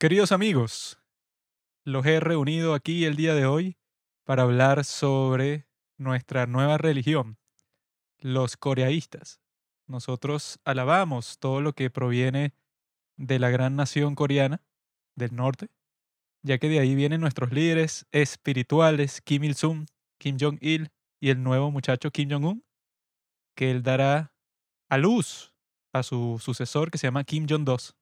Queridos amigos, los he reunido aquí el día de hoy para hablar sobre nuestra nueva religión, los coreaístas. Nosotros alabamos todo lo que proviene de la gran nación coreana del norte, ya que de ahí vienen nuestros líderes espirituales, Kim Il-sung, Kim Jong-il y el nuevo muchacho Kim Jong-un, que él dará a luz a su sucesor que se llama Kim Jong-2.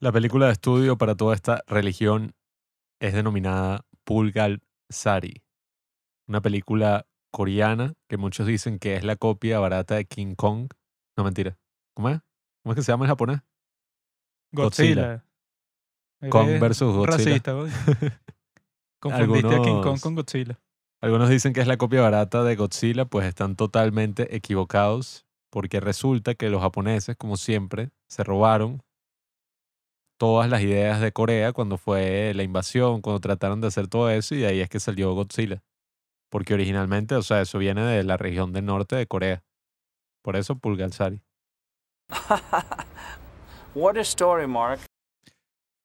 La película de estudio para toda esta religión es denominada Pulgal Sari, una película coreana que muchos dicen que es la copia barata de King Kong. No, mentira. ¿Cómo es? ¿Cómo es que se llama en japonés? Godzilla. Godzilla. Kong versus Godzilla. Racista. Confundiste a King Kong Algunos- con Godzilla. Algunos dicen que es la copia barata de Godzilla, pues están totalmente equivocados, porque resulta que los japoneses, como siempre, se robaron todas las ideas de Corea cuando fue la invasión, cuando trataron de hacer todo eso, y de ahí es que salió Godzilla. Porque originalmente, o sea, eso viene de la región del norte de Corea. Por eso Pulgalsari. what a story, Mark.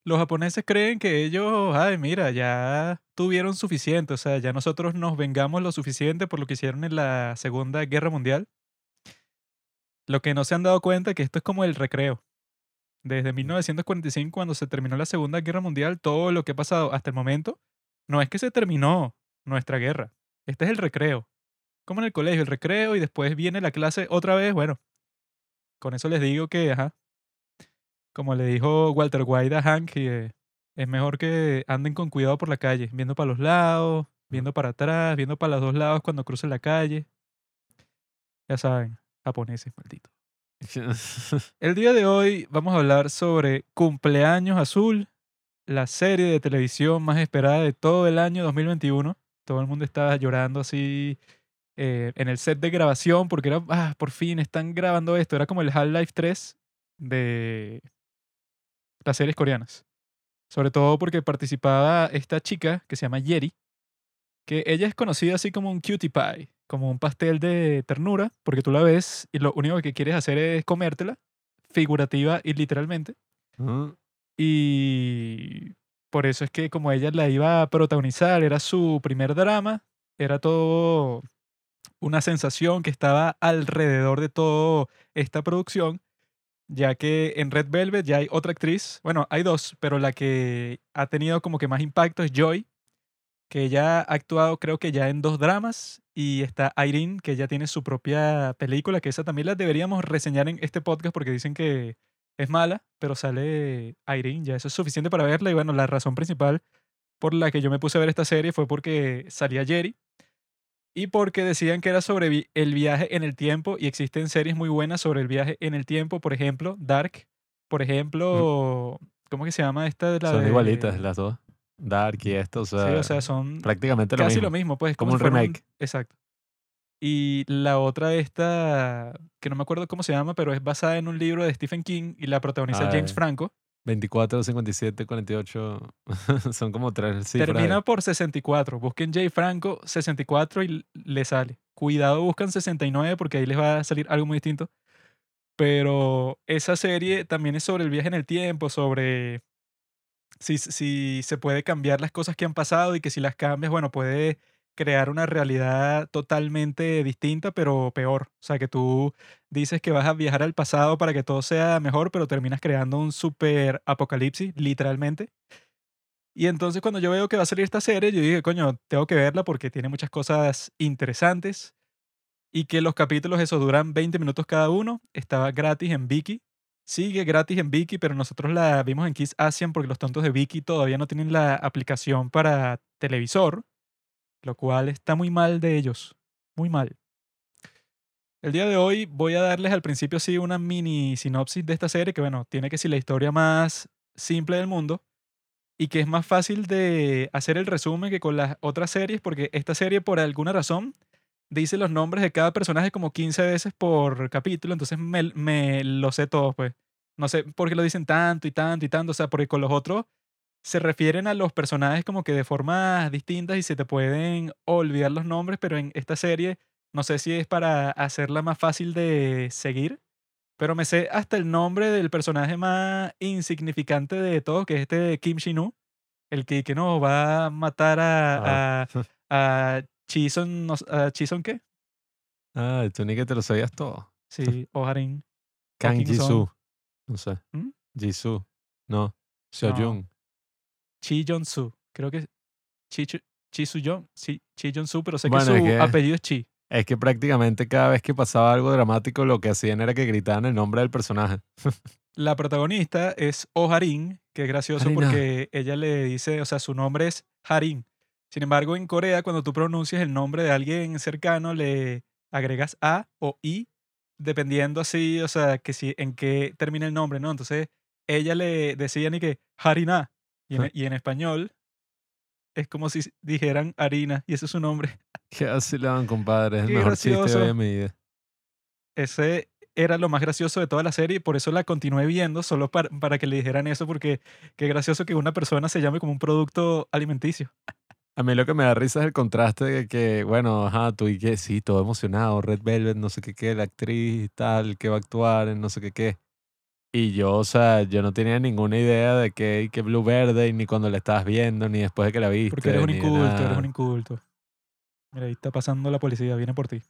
Los japoneses creen que ellos, ay, mira, ya tuvieron suficiente, o sea, ya nosotros nos vengamos lo suficiente por lo que hicieron en la Segunda Guerra Mundial. Lo que no se han dado cuenta es que esto es como el recreo. Desde 1945, cuando se terminó la Segunda Guerra Mundial, todo lo que ha pasado hasta el momento, no es que se terminó nuestra guerra. Este es el recreo. Como en el colegio, el recreo y después viene la clase otra vez. Bueno, con eso les digo que, ajá, como le dijo Walter White a Hank, es mejor que anden con cuidado por la calle, viendo para los lados, viendo para atrás, viendo para los dos lados cuando crucen la calle. Ya saben, japoneses, maldito. El día de hoy vamos a hablar sobre Cumpleaños Azul, la serie de televisión más esperada de todo el año 2021. Todo el mundo estaba llorando así eh, en el set de grabación porque era, ah, por fin están grabando esto. Era como el Half-Life 3 de las series coreanas. Sobre todo porque participaba esta chica que se llama Yeri, que ella es conocida así como un cutie pie, como un pastel de ternura, porque tú la ves y lo único que quieres hacer es comértela, figurativa y literalmente. Y por eso es que como ella la iba a protagonizar, era su primer drama, era todo una sensación que estaba alrededor de toda esta producción, ya que en Red Velvet ya hay otra actriz, bueno, hay dos, pero la que ha tenido como que más impacto es Joy, que ella ha actuado creo que ya en dos dramas, y está Irene, que ya tiene su propia película, que esa también la deberíamos reseñar en este podcast porque dicen que es mala, pero sale Irene, ya eso es suficiente para verla. Y bueno, la razón principal por la que yo me puse a ver esta serie fue porque salía Jerry y porque decían que era sobre vi- el viaje en el tiempo y existen series muy buenas sobre el viaje en el tiempo, por ejemplo, Dark, por ejemplo, ¿cómo que se llama esta de la Son de- igualitas las dos. Dark y esto, o sea, Sí, o sea, son prácticamente lo casi mismo. lo mismo, pues. Como si un remake. Exacto. Y la otra esta, que no me acuerdo cómo se llama, pero es basada en un libro de Stephen King y la protagoniza Ah, James. Franco. 24, 57, 48. son como tres cifras. Termina por 64. Busquen Jay Franco 64 y le sale. Cuidado, buscan 69 porque ahí les va a salir algo muy distinto. Pero esa serie también es sobre el viaje en el tiempo, sobre si, si se puede cambiar las cosas que han pasado y que si las cambias, bueno, puede crear una realidad totalmente distinta, pero peor. O sea, que tú dices que vas a viajar al pasado para que todo sea mejor, pero terminas creando un super apocalipsis, literalmente. Y entonces cuando yo veo que va a salir esta serie, yo dije, coño, tengo que verla porque tiene muchas cosas interesantes y que los capítulos esos duran 20 minutos cada uno. Estaba gratis en Viki. Sigue gratis en Viki, pero nosotros la vimos en Kiss Asian porque los tontos de Viki todavía no tienen la aplicación para televisor, lo cual está muy mal de ellos. Muy mal. El día de hoy voy a darles al principio así una mini sinopsis de esta serie que, bueno, tiene que ser la historia más simple del mundo y que es más fácil de hacer el resumen que con las otras series porque esta serie por alguna razón dice los nombres de cada personaje como 15 veces por capítulo, entonces me, me lo sé todos, pues. No sé por qué lo dicen tanto y tanto y tanto, o sea, porque con los otros se refieren a los personajes como que de formas distintas y se te pueden olvidar los nombres, pero en esta serie no sé si es para hacerla más fácil de seguir Pero me sé hasta el nombre del personaje más insignificante de todos, que es este Kim Shin-woo, el que, que no va a matar a, Ah. a, a Chison, no s- ¿a Chison qué? Ah, tú ni que te lo sabías todo. Sí, Oharin. Kang. Jisoo. No sé. ¿Mm? Jisoo. No. Seojun. Chi Jong-soo. Creo que Chi, Chi Su-young. Sí, Chi Jong-soo, pero sé Bueno, que es su que- apellido es Chi. Es que prácticamente cada vez que pasaba algo dramático, lo que hacían era que gritaban el nombre del personaje. La protagonista es Oharin, que es gracioso Harina. porque ella le dice, o sea, su nombre es Harin. Sin embargo, en Corea, cuando tú pronuncias el nombre de alguien cercano, le agregas A o I, dependiendo así, o sea, que si en qué termina el nombre, ¿no? Entonces, ella le decía ni que Harina. Y en, Ajá. y en español es como si dijeran harina, y ese es su nombre. ¿Qué vacilaban, compadre? Es el mejor chiste de mi vida. Ese era lo más gracioso de toda la serie y por eso la continué viendo, solo para, para que le dijeran eso, porque qué gracioso que una persona se llame como un producto alimenticio. A mí lo que me da risa es el contraste de que, bueno, ajá, tú y que sí, todo emocionado, Red Velvet, no sé qué qué, la actriz y tal, que va a actuar en no sé qué qué. Y yo, o sea, yo no tenía ninguna idea de que, y que Blue Verde, ni cuando la estabas viendo, ni después de que la viste. Porque eres un inculto, eres un inculto. Mira, ahí está pasando la policía, viene por ti.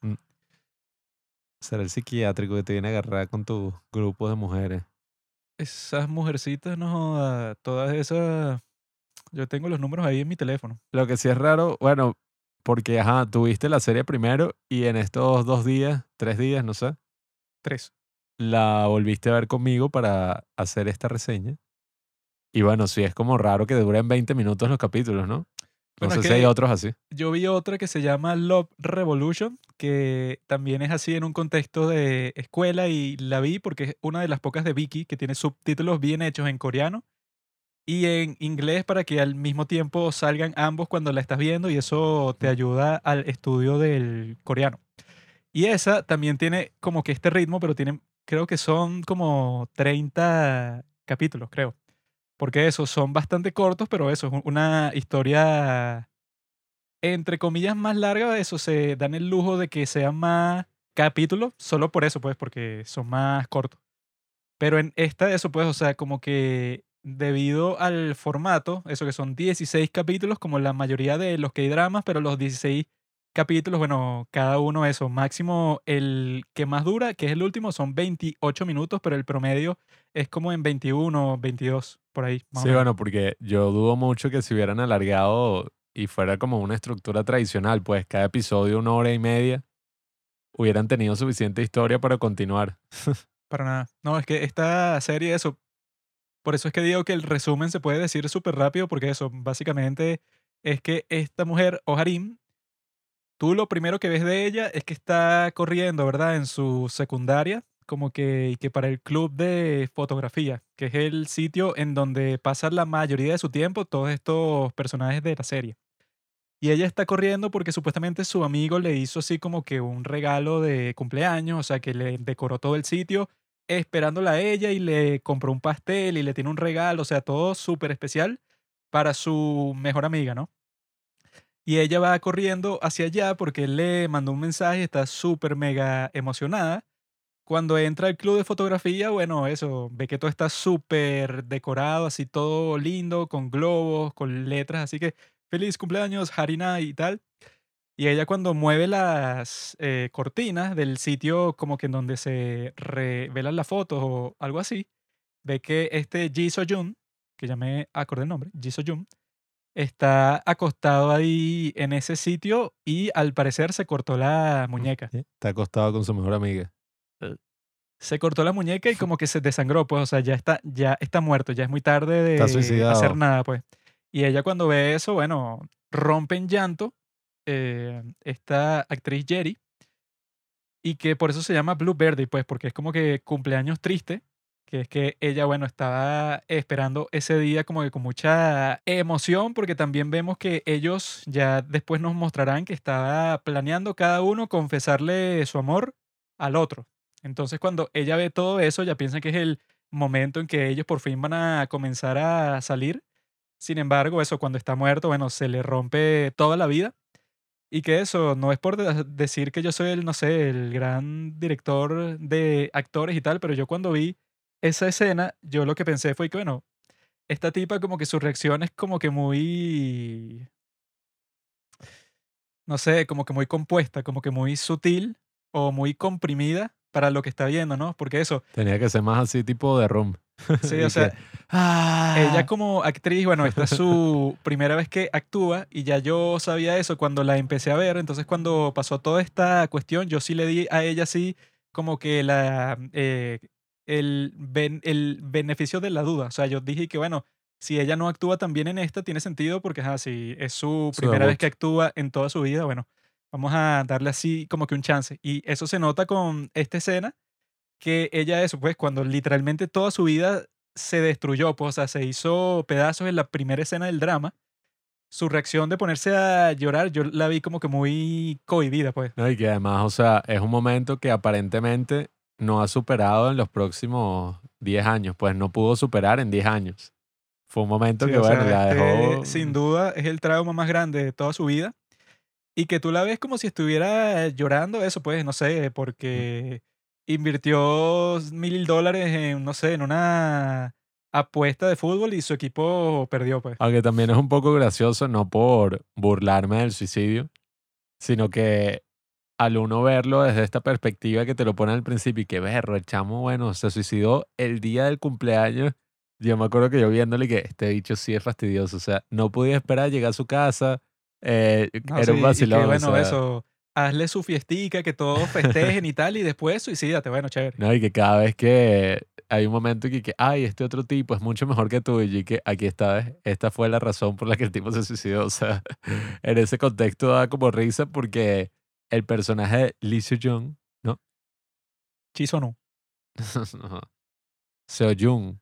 Será el psiquiátrico que te viene a agarrar con tu grupo de mujeres. Esas mujercitas, no todas esas... Yo tengo los números ahí en mi teléfono. Lo que sí es raro, bueno, porque, ajá, tuviste la serie primero y en estos dos días, tres días, no sé, Tres. la volviste a ver conmigo para hacer esta reseña. Y bueno, sí es como raro que duren 20 minutos los capítulos, ¿no? No Bueno, sé si hay otros así. Yo vi otra que se llama Love Revolution, que también es así en un contexto de escuela y la vi porque es una de las pocas de Viki que tiene subtítulos bien hechos en coreano y en inglés para que al mismo tiempo salgan ambos cuando la estás viendo y eso te ayuda al estudio del coreano. Y esa también tiene como que este ritmo, pero tiene, creo que son como 30 capítulos, creo. Porque eso, son bastante cortos, pero eso es una historia entre comillas, más larga, eso se dan el lujo de que sean más capítulos, solo por eso, pues, porque son más cortos. Pero en esta, eso, pues, o sea, como que debido al formato, eso que son 16 capítulos, como la mayoría de los que hay dramas, pero los 16 capítulos, bueno, cada uno eso, máximo el que más dura, que es el último, son 28 minutos, pero el promedio es como en 21, 22, por ahí. Más o Sí, menos. bueno, porque yo dudo mucho que si hubieran alargado y fuera como una estructura tradicional, pues cada episodio una hora y media, hubieran tenido suficiente historia para continuar. Para nada. No, es que esta serie, eso. Por eso es que digo que el resumen se puede decir súper rápido, porque eso, básicamente, es que esta mujer, Oharim, tú lo primero que ves de ella es que está corriendo, ¿verdad? En su secundaria, como que, y que para el club de fotografía, que es el sitio en donde pasa la mayoría de su tiempo todos estos personajes de la serie. Y ella está corriendo porque supuestamente su amigo le hizo así como que un regalo de cumpleaños, o sea, que le decoró todo el sitio esperándola a ella y le compró un pastel y le tiene un regalo, o sea, todo súper especial para su mejor amiga, ¿no? Y ella va corriendo hacia allá porque le mandó un mensaje, está súper mega emocionada. Cuando entra al club de fotografía, bueno, eso, ve que todo está súper decorado, así todo lindo, con globos, con letras, así que feliz cumpleaños, Harina y tal. Y ella cuando mueve las eh, cortinas del sitio como que en donde se revelan las fotos o algo así, ve que este Ji So-jun, que ya me acordé el nombre, Ji So-jun, está acostado ahí en ese sitio y al parecer se cortó la muñeca. Está acostado con su mejor amiga. Se cortó la muñeca y como que se desangró, pues, o sea, ya está, ya está muerto, ya es muy tarde de hacer nada, pues. Y ella cuando ve eso, bueno, rompe en llanto eh, esta actriz Jerry y que por eso se llama Blue Verde, pues, porque es como que cumpleaños triste, que es que ella, bueno, estaba esperando ese día como que con mucha emoción, porque también vemos que ellos ya después nos mostrarán que estaba planeando cada uno confesarle su amor al otro. Entonces cuando ella ve todo eso, ya piensa que es el momento en que ellos por fin van a comenzar a salir. Sin embargo, eso cuando está muerto, bueno, se le rompe toda la vida. Y que eso, no es por de- decir que yo soy el, no sé, el gran director de actores y tal, pero yo cuando vi esa escena, yo lo que pensé fue que, bueno, esta tipa como que su reacción es como que muy, no sé, como que muy compuesta, como que muy sutil o muy comprimida para lo que está viendo, ¿no? Porque eso, Tenía que ser más así tipo de room. sí, o sea, que, "Ah". ella como actriz, bueno, esta es su primera vez que actúa y ya yo sabía eso cuando la empecé a ver, entonces cuando pasó toda esta cuestión, yo sí le di a ella así como que la, eh, el, ben- el beneficio de la duda, o sea, yo dije que bueno, si ella no actúa tan bien en esta, tiene sentido porque ajá, si es su Su primera vez que actúa en toda su vida, bueno, vamos a darle así como que un chance. Y eso se nota con esta escena que ella eso, pues cuando literalmente toda su vida se destruyó, pues, o sea, se hizo pedazos en la primera escena del drama, su reacción de ponerse a llorar, yo la vi como que muy cohibida, pues. No, y que además, o sea, es un momento que aparentemente no ha superado en los próximos 10 años. Pues no pudo superar en 10 años. Fue un momento Sí, que, bueno, sea, la este, dejó. sin duda es el trauma más grande de toda su vida. Y que tú la ves como si estuviera llorando, eso pues, no sé, porque invirtió mil dólares en, no sé, en una apuesta de fútbol y su equipo perdió, pues. Aunque también es un poco gracioso, no por burlarme del suicidio, sino que al uno verlo desde esta perspectiva que te lo pone al principio y que berro, el chamo, bueno, se suicidó el día del cumpleaños. Yo me acuerdo que yo viéndole que este bicho sí es fastidioso, o sea, no podía esperar a llegar a su casa, eh, No, era sí, un y vacilón. o bueno, sea, eso, hazle su fiestica, que todos festejen y tal, y después suicídate, bueno, chévere. No, y que cada vez que hay un momento en que, que, ay, este otro tipo es mucho mejor que tú, y que aquí está, ¿ves? esta fue la razón por la que el tipo se suicidó. O sea, en ese contexto da como risa porque el personaje de Lee Seo-jung, ¿no? Chizo no. Seo-jung,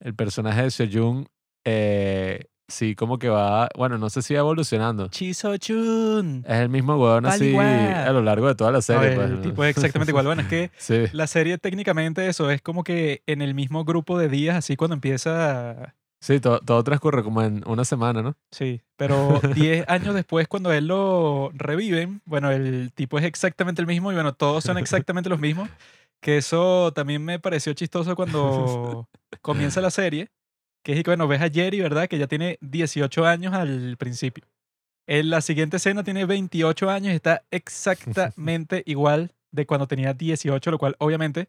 el personaje de Seo-jung, eh, sí, como que va, bueno, no sé si va evolucionando. Chizo chun. Es el mismo Tal así igual. a lo largo de toda la No, serie. el pues, ¿no? tipo es exactamente igual. Bueno, es que sí. la serie técnicamente eso es como que en el mismo grupo de días, así cuando empieza, Sí, to- todo transcurre como en una semana, ¿no? sí, pero 10 años después cuando él lo reviven, bueno, el tipo es exactamente el mismo y bueno, todos son exactamente los mismos, que eso también me pareció chistoso cuando comienza la serie, que es que bueno, ves a Jerry, ¿verdad? Que ya tiene 18 años al principio. En la siguiente escena tiene 28 años y está exactamente igual de cuando tenía 18, lo cual obviamente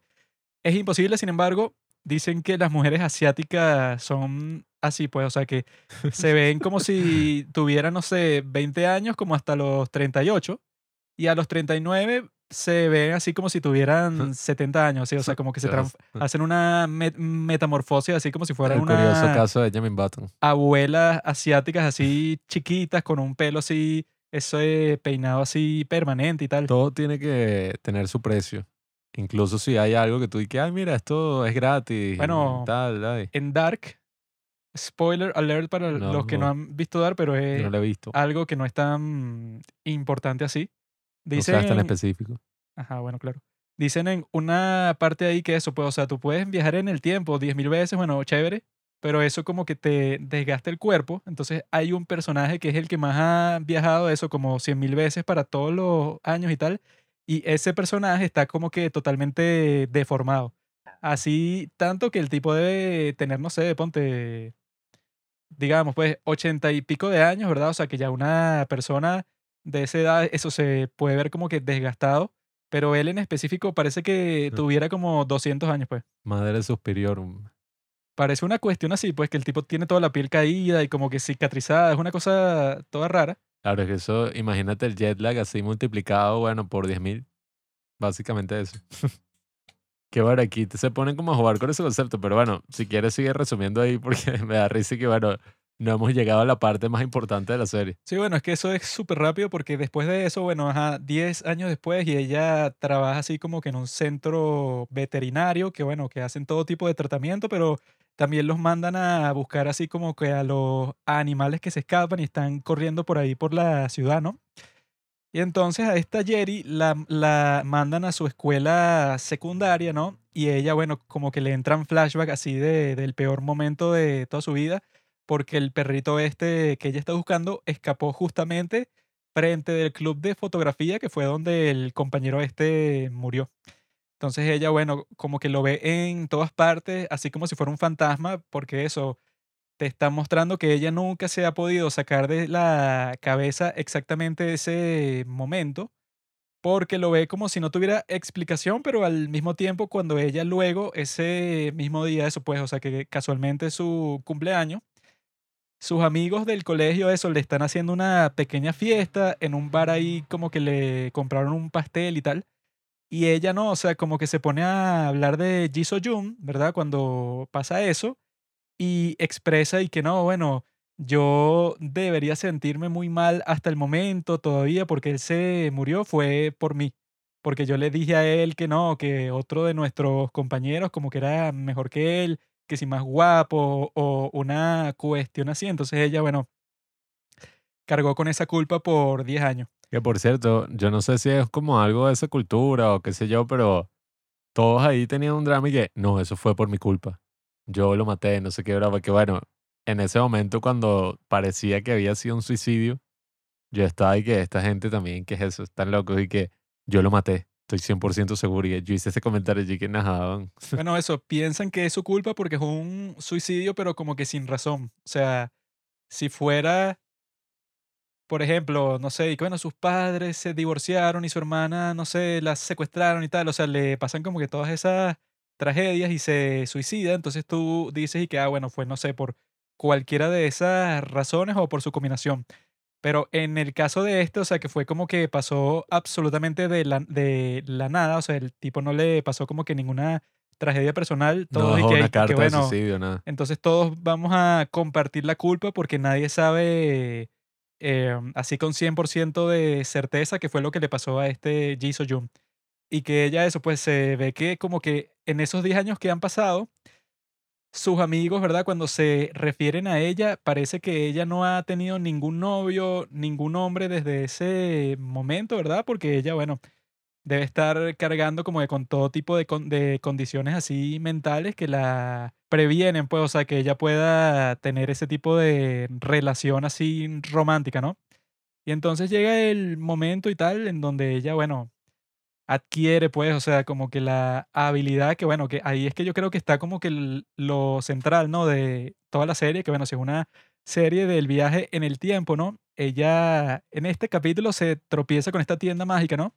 es imposible. Sin embargo, dicen que las mujeres asiáticas son así, pues, o sea, que se ven como si tuvieran, no sé, 20 años como hasta los 38 y a los 39 se ven así como si tuvieran 70 años, ¿sí? o sea, como que se hacen una met- metamorfosis así como si fueran El curioso una caso de Benjamin Button. abuelas asiáticas así chiquitas con un pelo así, ese peinado así permanente y tal. Todo tiene que tener su precio. Incluso si hay algo que tú dices, ay, mira, esto es gratis. Bueno, tal. En Dark, spoiler alert para No, los que no no. han visto Dark, pero es no he visto. algo que no es tan importante así. No Dicen, seas tan específico. ajá, bueno, claro. Dicen en una parte ahí que eso, pues, o sea, tú puedes viajar en el tiempo 10.000 veces, bueno, chévere, pero eso como que te desgasta el cuerpo. Entonces hay un personaje que es el que más ha viajado eso como 100.000 veces para todos los años y tal. Y ese personaje está como que totalmente deformado. Así tanto que el tipo debe tener, no sé, ponte, digamos, pues, ochenta y pico de años, ¿verdad? O sea, que ya una persona de esa edad, eso se puede ver como que desgastado, pero él en específico parece que tuviera como 200 años, pues. Madre Superiorum. Parece una cuestión así, pues, que el tipo tiene toda la piel caída y como que cicatrizada, es una cosa toda rara. Claro, es que eso, imagínate el jet lag así multiplicado, bueno, por 10.000. Básicamente eso. que bueno, aquí se ponen como a jugar con ese concepto, pero bueno, si quieres sigue resumiendo ahí porque me da risa que bueno, no hemos llegado a la parte más importante de la serie. Sí, bueno, es que eso es súper rápido porque después de eso, bueno, ajá, 10 años después y ella trabaja así como que en un centro veterinario que, bueno, que hacen todo tipo de tratamiento, pero también los mandan a buscar así como que a los animales que se escapan y están corriendo por ahí por la ciudad, ¿no? Y entonces a esta Jerry la, la mandan a su escuela secundaria, ¿no? Y ella, bueno, como que le entran flashback así de, del peor momento de toda su vida porque el perrito este que ella está buscando escapó justamente frente del club de fotografía que fue donde el compañero este murió. Entonces ella, bueno, como que lo ve en todas partes, así como si fuera un fantasma, porque eso te está mostrando que ella nunca se ha podido sacar de la cabeza exactamente ese momento, porque lo ve como si no tuviera explicación, pero al mismo tiempo cuando ella luego, ese mismo día, eso pues, o sea que casualmente es su cumpleaños, sus amigos del colegio, eso, le están haciendo una pequeña fiesta en un bar ahí, como que le compraron un pastel y tal. Y ella no, o sea, como que se pone a hablar de Jisoo Jun, ¿verdad? Cuando pasa eso y expresa y que no, bueno, yo debería sentirme muy mal hasta el momento todavía porque él se murió fue por mí. Porque yo le dije a él que no, que otro de nuestros compañeros como que era mejor que él, que si más guapo o una cuestión así. Entonces ella, bueno, cargó con esa culpa por 10 años. Que por cierto, yo no sé si es como algo de esa cultura o qué sé yo, pero todos ahí tenían un drama y que, no, eso fue por mi culpa. Yo lo maté, no sé qué era, porque bueno, en ese momento cuando parecía que había sido un suicidio, yo estaba y que esta gente también, que es eso, están locos y que yo lo maté. Estoy 100% seguro. Y yo hice ese comentario y que nada. Bueno, eso, piensan que es su culpa porque es un suicidio, pero como que sin razón. O sea, si fuera por ejemplo, no sé, y que bueno, sus padres se divorciaron y su hermana, no sé, la secuestraron y tal, o sea, le pasan como que todas esas tragedias y se suicida, entonces tú dices y que, ah, bueno, fue, no sé, por cualquiera de esas razones o por su combinación. Pero en el caso de este, o sea, que fue como que pasó absolutamente de la, de la nada, o sea, el tipo no le pasó como que ninguna tragedia personal, todo y que, una carta que, bueno, de suicidio, nada. entonces todos vamos a compartir la culpa porque nadie sabe eh, así con 100% de certeza que fue lo que le pasó a este Ji So Y que ella eso, pues se ve que como que en esos 10 años que han pasado, sus amigos, ¿verdad? Cuando se refieren a ella, parece que ella no ha tenido ningún novio, ningún hombre desde ese momento, ¿verdad? Porque ella, bueno, debe estar cargando como de con todo tipo de, de condiciones así mentales que la previenen, pues, o sea, que ella pueda tener ese tipo de relación así romántica, ¿no? Y entonces llega el momento y tal en donde ella, bueno, adquiere, pues, o sea, como que la habilidad que, bueno, que ahí es que yo creo que está como que lo central, ¿no? De toda la serie, que, bueno, si es una serie del viaje en el tiempo, ¿no? Ella en este capítulo se tropieza con esta tienda mágica, ¿no?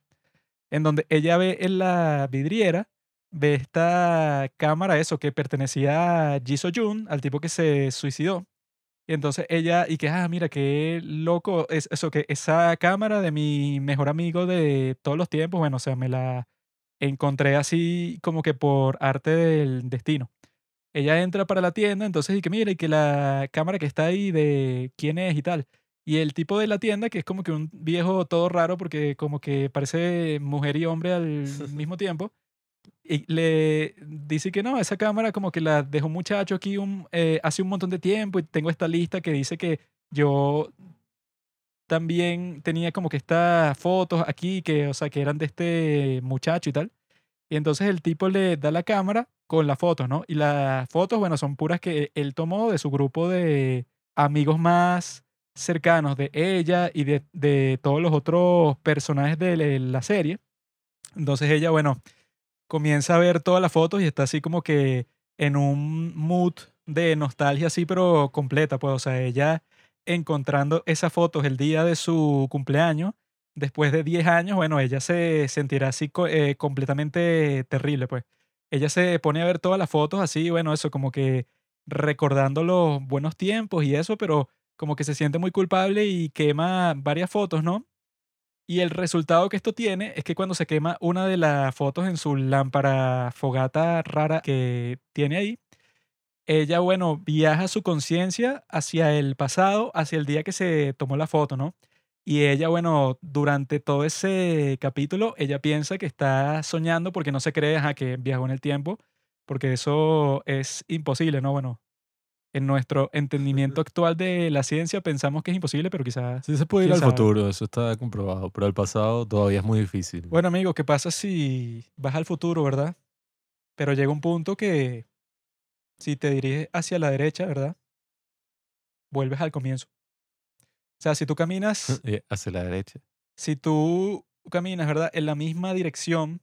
En donde ella ve en la vidriera ve esta cámara, eso, que pertenecía a Ji Jun, al tipo que se suicidó. Y entonces ella, y que, ah, mira, qué loco, es eso, que esa cámara de mi mejor amigo de todos los tiempos, bueno, o sea, me la encontré así como que por arte del destino. Ella entra para la tienda, entonces, y que mira, y que la cámara que está ahí de quién es y tal. Y el tipo de la tienda, que es como que un viejo todo raro, porque como que parece mujer y hombre al mismo tiempo y le dice que no, esa cámara como que la dejó un muchacho aquí un, eh, hace un montón de tiempo y tengo esta lista que dice que yo también tenía como que estas fotos aquí que, o sea, que eran de este muchacho y tal. Y entonces el tipo le da la cámara con las fotos, ¿no? Y las fotos, bueno, son puras que él tomó de su grupo de amigos más cercanos de ella y de, de todos los otros personajes de la serie. Entonces ella, bueno, comienza a ver todas las fotos y está así como que en un mood de nostalgia así, pero completa, pues, o sea, ella encontrando esas fotos el día de su cumpleaños, después de 10 años, bueno, ella se sentirá así eh, completamente terrible, pues. Ella se pone a ver todas las fotos así, bueno, eso como que recordando los buenos tiempos y eso, pero como que se siente muy culpable y quema varias fotos, ¿no? Y el resultado que esto tiene es que cuando se quema una de las fotos en su lámpara fogata rara que tiene ahí, ella, bueno, viaja su conciencia hacia el pasado, hacia el día que se tomó la foto, ¿no? Y ella, bueno, durante todo ese capítulo, ella piensa que está soñando porque no se cree a que viajó en el tiempo, porque eso es imposible, ¿no? Bueno, en nuestro entendimiento actual de la ciencia pensamos que es imposible, pero quizás... Sí se puede ir al futuro, eso está comprobado, pero al pasado todavía es muy difícil. Bueno, amigo, ¿qué pasa si vas al futuro, verdad? Pero llega un punto que si te diriges hacia la derecha, ¿verdad? Vuelves al comienzo. O sea, si tú caminas, Y hacia la derecha. si tú caminas, ¿verdad? En la misma dirección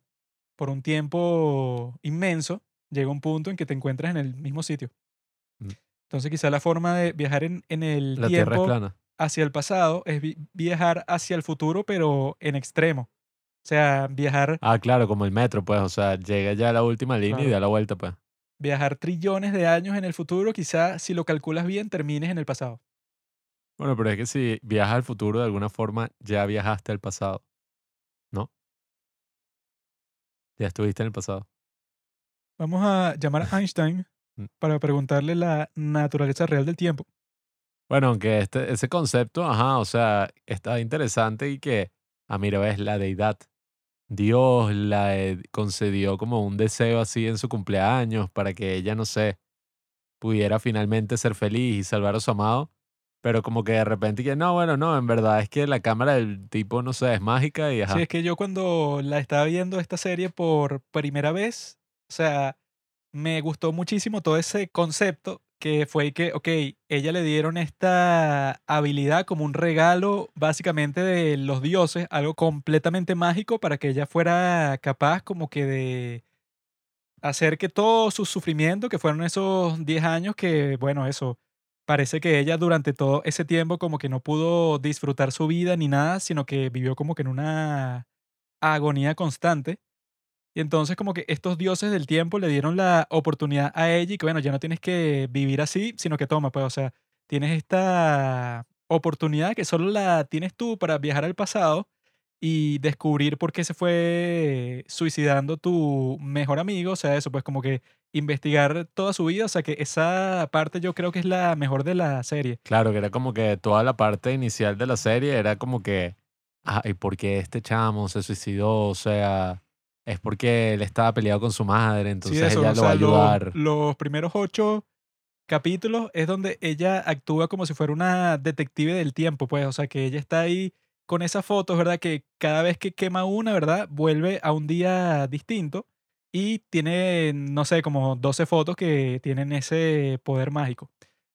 por un tiempo inmenso, llega un punto en que te encuentras en el mismo sitio. Entonces, quizá la forma de viajar en, en el La Tierra es tiempo plana. hacia el pasado es vi- viajar hacia el futuro, pero en extremo. O sea, viajar, Ah, claro, como el metro, pues. O sea, llega ya a la última línea y da la vuelta, pues. viajar trillones de años en el futuro, quizá si lo calculas bien, termines en el pasado. Bueno, pero es que si viajas al futuro, de alguna forma ya viajaste al pasado. ¿No? Ya estuviste en el pasado. Vamos a llamar a Einstein. Para preguntarle la naturaleza real del tiempo. Bueno, aunque este, ese concepto, ajá, o sea, está interesante y que, ah, mira, ves, la deidad, Dios la eh, concedió como un deseo así en su cumpleaños para que ella, no sé, pudiera finalmente ser feliz y salvar a su amado, pero como que de repente que no, bueno, no, en verdad es que la cámara del tipo, no sé, es mágica y ajá. Sí, es que yo cuando la estaba viendo esta serie por primera vez, o sea, me gustó muchísimo todo ese concepto que fue que, ok, ella le dieron esta habilidad como un regalo básicamente de los dioses, algo completamente mágico para que ella fuera capaz como que de hacer que todo su sufrimiento, que fueron esos 10 años, que bueno, eso, parece que ella durante todo ese tiempo como que no pudo disfrutar su vida ni nada, sino que vivió como que en una agonía constante. Y entonces como que estos dioses del tiempo le dieron la oportunidad a ella y que bueno, ya no tienes que vivir así, sino que toma, pues, o sea, tienes esta oportunidad que solo la tienes tú para viajar al pasado y descubrir por qué se fue suicidando tu mejor amigo, o sea, eso, pues como que investigar toda su vida, o sea, que esa parte yo creo que es la mejor de la serie. Claro, que era como que toda la parte inicial de la serie era como que, ay, ¿por qué este chamo se suicidó? O sea, es porque él estaba peleado con su madre, entonces Sí, eso, ella lo va a sea, los- ayudar. Los, primeros ocho capítulos es donde ella actúa como si fuera una detective del tiempo, pues, o sea, que ella está ahí con esas fotos, ¿verdad? Que cada vez que quema una, ¿verdad? Vuelve a un día distinto y tiene, no sé, como 12 fotos que tienen ese poder mágico.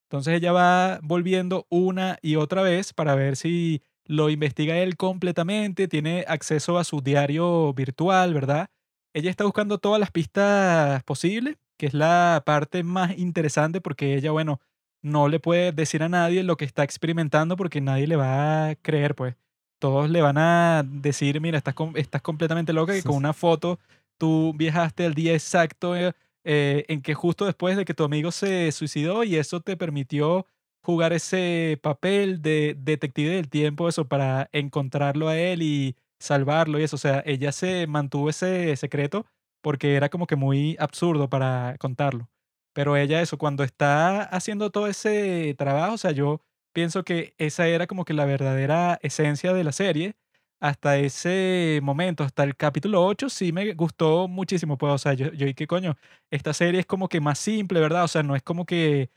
Entonces ella va volviendo una y otra vez para ver si lo investiga él completamente, tiene acceso a su diario virtual, ¿verdad? Ella está buscando todas las pistas posibles, que es la parte más interesante porque ella, bueno, no le puede decir a nadie lo que está experimentando porque nadie le va a creer, pues. Todos le van a decir, mira, estás, com- estás completamente loca que con una foto tú viajaste al día exacto eh, eh, en que justo después de que tu amigo se suicidó y eso te permitió jugar ese papel de detective del tiempo, eso para encontrarlo a él y salvarlo y eso. O sea, ella se mantuvo ese secreto porque era como que muy absurdo para contarlo. Pero ella eso, cuando está haciendo todo ese trabajo, o sea, yo pienso que esa era como que la verdadera esencia de la serie. Hasta ese momento, hasta el capítulo 8, sí me gustó muchísimo. Pues, o sea, yo, yo, ¿y qué coño? Esta serie es como que más simple, ¿verdad? O sea, no es como que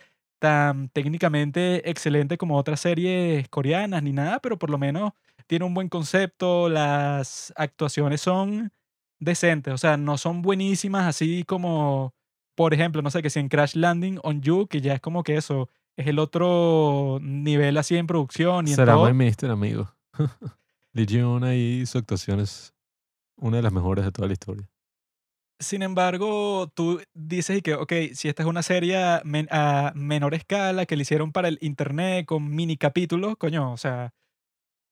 tan técnicamente excelente como otras series coreanas ni nada, pero por lo menos tiene un buen concepto, las actuaciones son decentes, o sea, no son buenísimas así como, por ejemplo, no sé, que si en Crash Landing on You, que ya es como que eso, es el otro nivel así en producción y en Será todo. My Mister, amigo. Lee Ji-hoon ahí, su actuación es una de las mejores de toda la historia. Sin embargo, tú dices y que, ok, si esta es una serie a, men- a menor escala que le hicieron para el internet con mini capítulos, coño, o sea,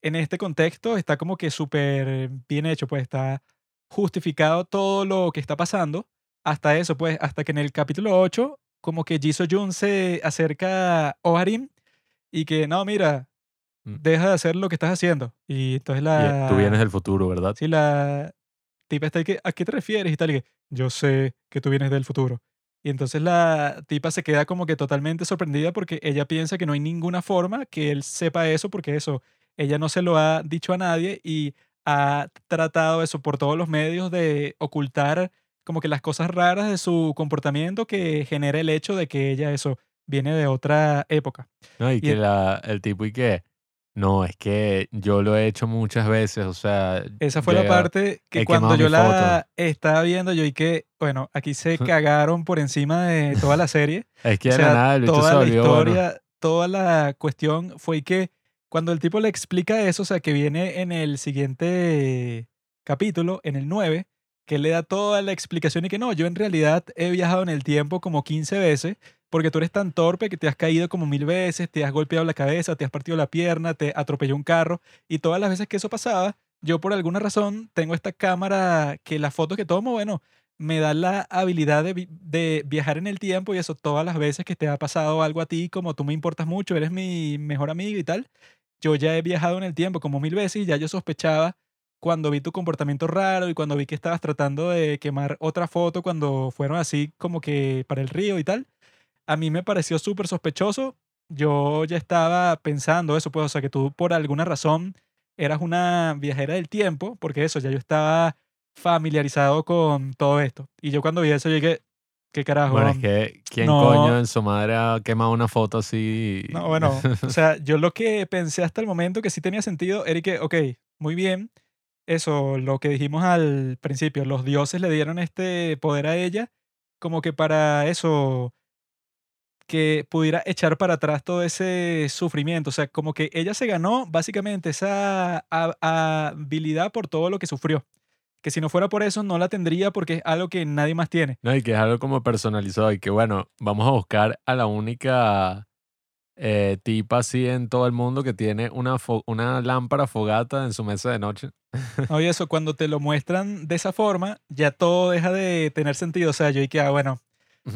en este contexto está como que súper bien hecho, pues está justificado todo lo que está pasando. Hasta eso, pues, hasta que en el capítulo 8, como que Jisoo Jun se acerca a Oharim y que, no, mira, Mm. deja de hacer lo que estás haciendo. Y entonces Y, la... eh, tú vienes del futuro, ¿verdad? Sí, la tipa está que, ¿a qué te refieres? Y tal, y que, yo sé que tú vienes del futuro. Y entonces la tipa se queda como que totalmente sorprendida porque ella piensa que no hay ninguna forma que él sepa eso, porque eso, ella no se lo ha dicho a nadie y ha tratado eso por todos los medios de ocultar como que las cosas raras de su comportamiento que genera el hecho de que ella eso viene de otra época. No, y Y que el- la, el tipo y que, no, es que yo lo he hecho muchas veces, o sea, Esa fue la parte que cuando yo la estaba viendo, yo y que, bueno, aquí se cagaron por encima de toda la serie. es que O sea, nada el bicho se toda la bueno, historia, toda la cuestión fue que cuando el tipo le explica eso, o sea, que viene en el siguiente capítulo, en el 9, que él le da toda la explicación y que no, yo en realidad he viajado en el tiempo como 15 veces porque tú eres tan torpe que te has caído como mil veces, te has golpeado la cabeza, te has partido la pierna, te atropelló un carro y todas las veces que eso pasaba, yo por alguna razón tengo esta cámara que las fotos que tomo, bueno, me da la habilidad de, vi- de viajar en el tiempo y eso todas las veces que te ha pasado algo a ti, como tú me importas mucho, eres mi mejor amigo y tal, yo ya he viajado en el tiempo como mil veces y ya yo sospechaba cuando vi tu comportamiento raro y cuando vi que estabas tratando de quemar otra foto cuando fueron así como que para el río y tal, a mí me pareció súper sospechoso. Yo ya estaba pensando eso, pues, o sea, que tú por alguna razón eras una viajera del tiempo, porque eso, ya yo estaba familiarizado con todo esto. Y yo cuando vi eso, yo dije, ¿qué carajo? Bueno, es que ¿quién No. coño en su madre ha quemado una foto así? No, bueno, o sea, yo lo que pensé hasta el momento que sí tenía sentido era que, ok, muy bien, eso, lo que dijimos al principio, los dioses le dieron este poder a ella, como que para eso, que pudiera echar para atrás todo ese sufrimiento, o sea, como que ella se ganó básicamente esa ha- habilidad por todo lo que sufrió, que si no fuera por eso no la tendría porque es algo que nadie más tiene. No, y que es algo como personalizado y que bueno, vamos a buscar a la única eh, tipa así en todo el mundo que tiene una, lámpara fogata en su mesa de noche. No, y eso, cuando te lo muestran de esa forma, ya todo deja de tener sentido. O sea, yo dije, ah, bueno,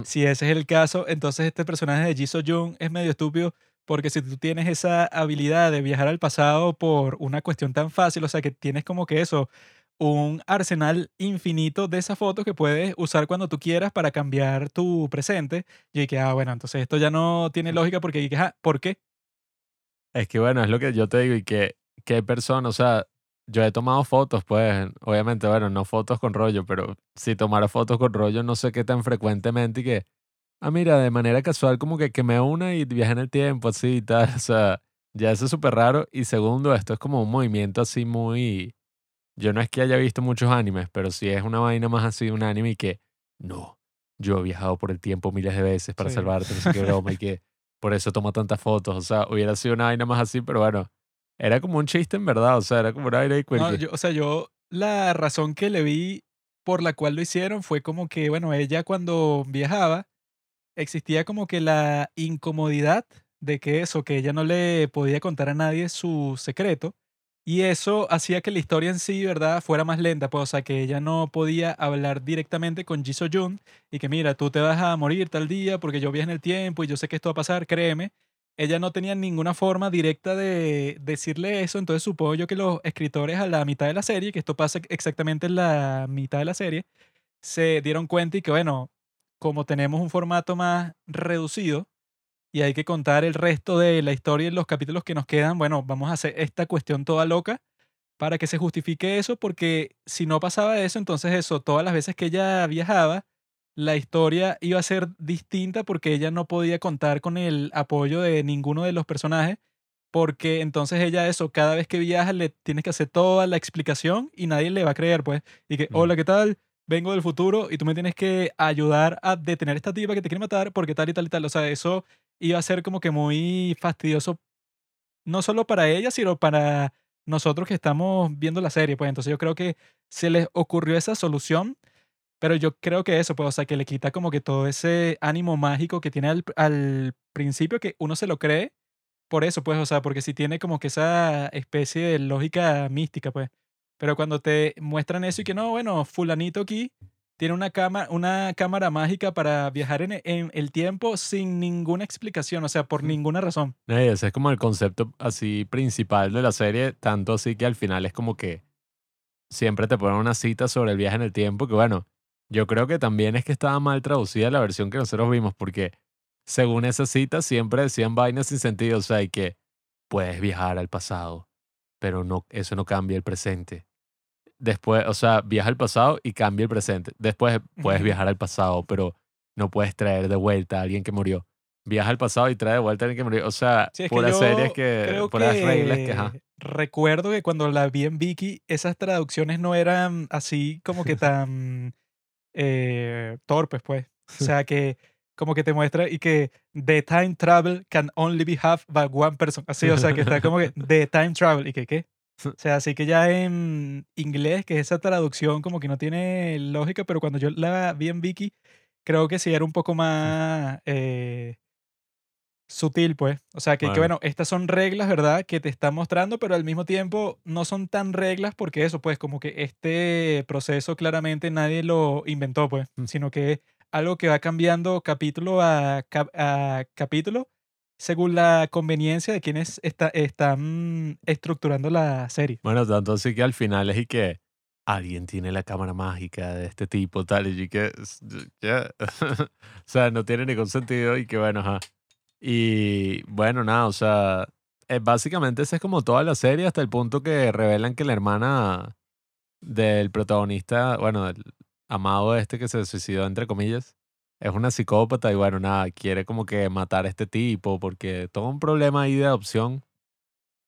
Si ese es el caso, entonces este personaje de Ji So Jung es medio estúpido porque si tú tienes esa habilidad de viajar al pasado por una cuestión tan fácil, o sea, que tienes como que eso, un arsenal infinito de esas fotos que puedes usar cuando tú quieras para cambiar tu presente. Yo dije, ah, bueno, entonces esto ya no tiene lógica porque dije, ah, ¿por qué? Es que bueno, es lo que yo te digo y que qué persona, o sea, yo he tomado fotos, pues, obviamente, bueno, no fotos con rollo, pero si tomara fotos con rollo, no sé qué tan frecuentemente y que, ah, mira, de manera casual como que quemé una y viajé en el tiempo, así y tal, o sea, ya eso es súper raro. Y segundo, esto es como un movimiento así muy, yo no es que haya visto muchos animes, pero sí es una vaina más así, un anime y que, no, yo he viajado por el tiempo miles de veces para Sí. salvarte, no sé qué broma, y que por eso tomo tantas fotos, o sea, hubiera sido una vaina más así, pero bueno, era como un chiste en verdad, o sea, era como una vaina de No, yo- o sea, yo la razón que le vi por la cual lo hicieron fue como que, bueno, ella cuando viajaba existía como que la incomodidad de que eso, que ella no le podía contar a nadie su secreto y eso hacía que la historia en sí, ¿verdad?, fuera más lenta, pues, o sea, que ella no podía hablar directamente con Ji Jun y que mira, tú te vas a morir tal día porque yo viajé en el tiempo y yo sé que esto va a pasar, créeme ella no tenía ninguna forma directa de decirle eso, entonces supongo yo que los escritores a la mitad de la serie, que esto pasa exactamente en la mitad de la serie, se dieron cuenta y que bueno, como tenemos un formato más reducido y hay que contar el resto de la historia en los capítulos que nos quedan, bueno, vamos a hacer esta cuestión toda loca para que se justifique eso, porque si no pasaba eso, entonces eso, todas las veces que ella viajaba, la historia iba a ser distinta porque ella no podía contar con el apoyo de ninguno de los personajes, porque entonces ella eso, cada vez que viaja le tienes que hacer toda la explicación y nadie le va a creer, pues. Y que, Mm. hola, ¿qué tal? Vengo del futuro y tú me tienes que ayudar a detener a esta tipa que te quiere matar porque tal y tal y tal. O sea, eso iba a ser como que muy fastidioso, no solo para ella, sino para nosotros que estamos viendo la serie, pues. Entonces yo creo que se les ocurrió esa solución pero yo creo que eso, pues, o sea, que le quita como que todo ese ánimo mágico que tiene al, al principio que uno se lo cree por eso, pues, o sea, porque si tiene como que esa especie de lógica mística, pues. Pero cuando te muestran eso y que no, bueno, fulanito aquí tiene una, cama, una cámara mágica para viajar en, en el tiempo sin ninguna explicación, o sea, por ninguna razón. Ese es como el concepto así principal de la serie, tanto así que al final es como que siempre te ponen una cita sobre el viaje en el tiempo, que bueno, yo creo que también es que estaba mal traducida la versión que nosotros vimos, porque según esa cita siempre decían vainas sin sentido, o sea, y que puedes viajar al pasado, pero no, eso no cambia el presente. Después, o sea, viaja al pasado y cambia el presente. Después puedes viajar al pasado, pero no puedes traer de vuelta a alguien que murió. Viaja al pasado y trae de vuelta a alguien que murió. O sea, Sí, es que puras yo series que, creo puras reglas que, ajá. que recuerdo que cuando la vi en Vicky, esas traducciones no eran así como que tan eh, torpes, pues. O sea, que como que te muestra y que the time travel can only be half by one person. Así, o sea, que está como que the time travel y que qué. O sea, así que ya en inglés, que esa traducción como que no tiene lógica, pero cuando yo la vi en Vicky, creo que sí era un poco más eh, sutil, pues. O sea, que, que, Bueno. bueno, estas son reglas, ¿verdad? Que te están mostrando, pero al mismo tiempo no son tan reglas porque eso, pues, como que este proceso claramente nadie lo inventó, pues, Mm. sino que es algo que va cambiando capítulo a, cap- a capítulo según la conveniencia de quienes está, están estructurando la serie. Bueno, tanto así que al final es y que alguien tiene la cámara mágica de este tipo, tal, y que, ya, o sea, no tiene ningún sentido y que bueno, ajá. Y bueno, nada, o sea, eh, básicamente esa es como toda la serie hasta el punto que revelan que la hermana del protagonista, bueno, del amado este que se suicidó, entre comillas, es una psicópata y bueno, nada, quiere como que matar a este tipo porque todo un problema ahí de adopción.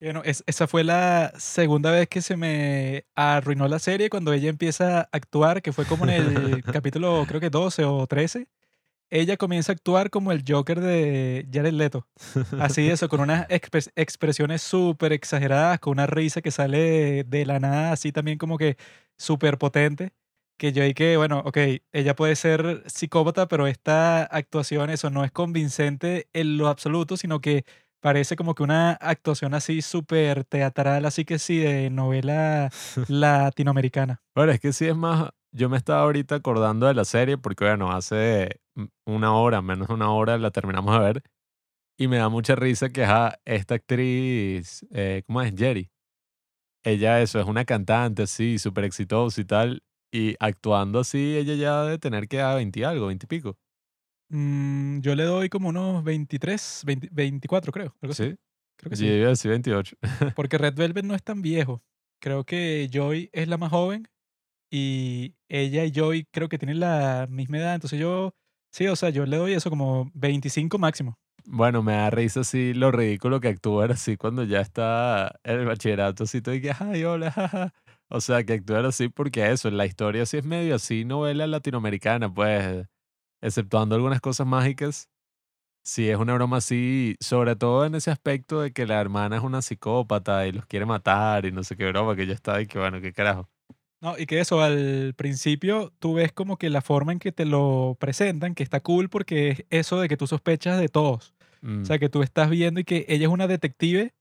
Bueno, es- esa fue la segunda vez que se me arruinó la serie cuando ella empieza a actuar, que fue como en el capítulo creo que 12 o 13. Ella comienza a actuar como el Joker de Jared Leto. Así eso, con unas expres- expresiones súper exageradas, con una risa que sale de la nada, así también como que súper potente. Que yo ahí que, bueno, ok, ella puede ser psicópata, pero esta actuación, eso no es convincente en lo absoluto, sino que parece como que una actuación así súper teatral, así que sí, de novela latinoamericana. Bueno, es que sí es más, yo me estaba ahorita acordando de la serie porque, bueno, hace una hora, menos de una hora la terminamos de ver y me da mucha risa que ajá, esta actriz, eh, ¿cómo es? Jerry. Ella eso, es una cantante así, súper exitosa y tal, y actuando así, ella ya debe tener que a 20 y algo, 20 y pico. Mm, yo le doy como unos 23, 20 24 creo. ¿Sí? Creo que Yo sí. iba a decir 28. Porque Red Velvet no es tan viejo. Creo que Joy es la más joven y ella y Joy creo que tienen la misma edad. Entonces yo, sí, o sea, yo le doy eso como 25 máximo. Bueno, me da risa así lo ridículo que actúa así cuando ya está el bachillerato, así todo y que, ay, hola. O sea, que actúa así porque eso, la historia sí es medio así, novela latinoamericana, pues, exceptuando algunas cosas mágicas. Sí, es una broma así, sobre todo en ese aspecto de que la hermana es una psicópata y los quiere matar y no sé qué broma, que yo estaba y que bueno, qué carajo. No, y que eso, al principio tú ves como que la forma en que te lo presentan, que está cool porque es eso de que tú sospechas de todos. Mm, O sea, que tú estás viendo y que ella es una detective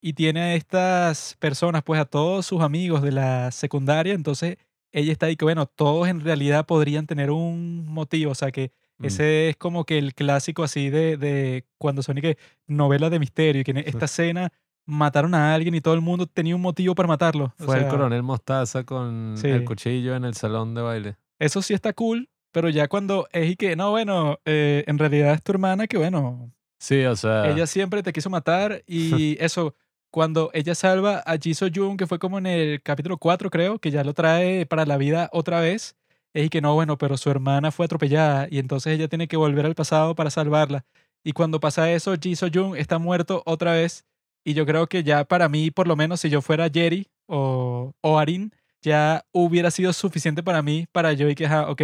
y tiene a estas personas, pues a todos sus amigos de la secundaria, entonces ella está ahí que, bueno, todos en realidad podrían tener un motivo, o sea, que mm. ese es como que el clásico así de, de cuando son y que novelas de misterio y que en esta escena mataron a alguien y todo el mundo tenía un motivo para matarlo. o Fue el sea, coronel Mostaza con el sí. cuchillo en el salón de baile. Eso sí está cool, pero ya cuando es y que, no, bueno, eh, en realidad es tu hermana que, bueno, Sí, o sea, ella siempre te quiso matar y eso, cuando ella salva a Ji So Jung, que fue como en el capítulo 4 creo, que ya lo trae para la vida otra vez, es y que no, bueno, pero su hermana fue atropellada y entonces ella tiene que volver al pasado para salvarla. Y cuando pasa eso, Ji So Jung está muerto otra vez y yo creo que ya para mí, por lo menos si yo fuera Jerry o, o Arin, ya hubiera sido suficiente para mí, para yo y que, ajá, ok.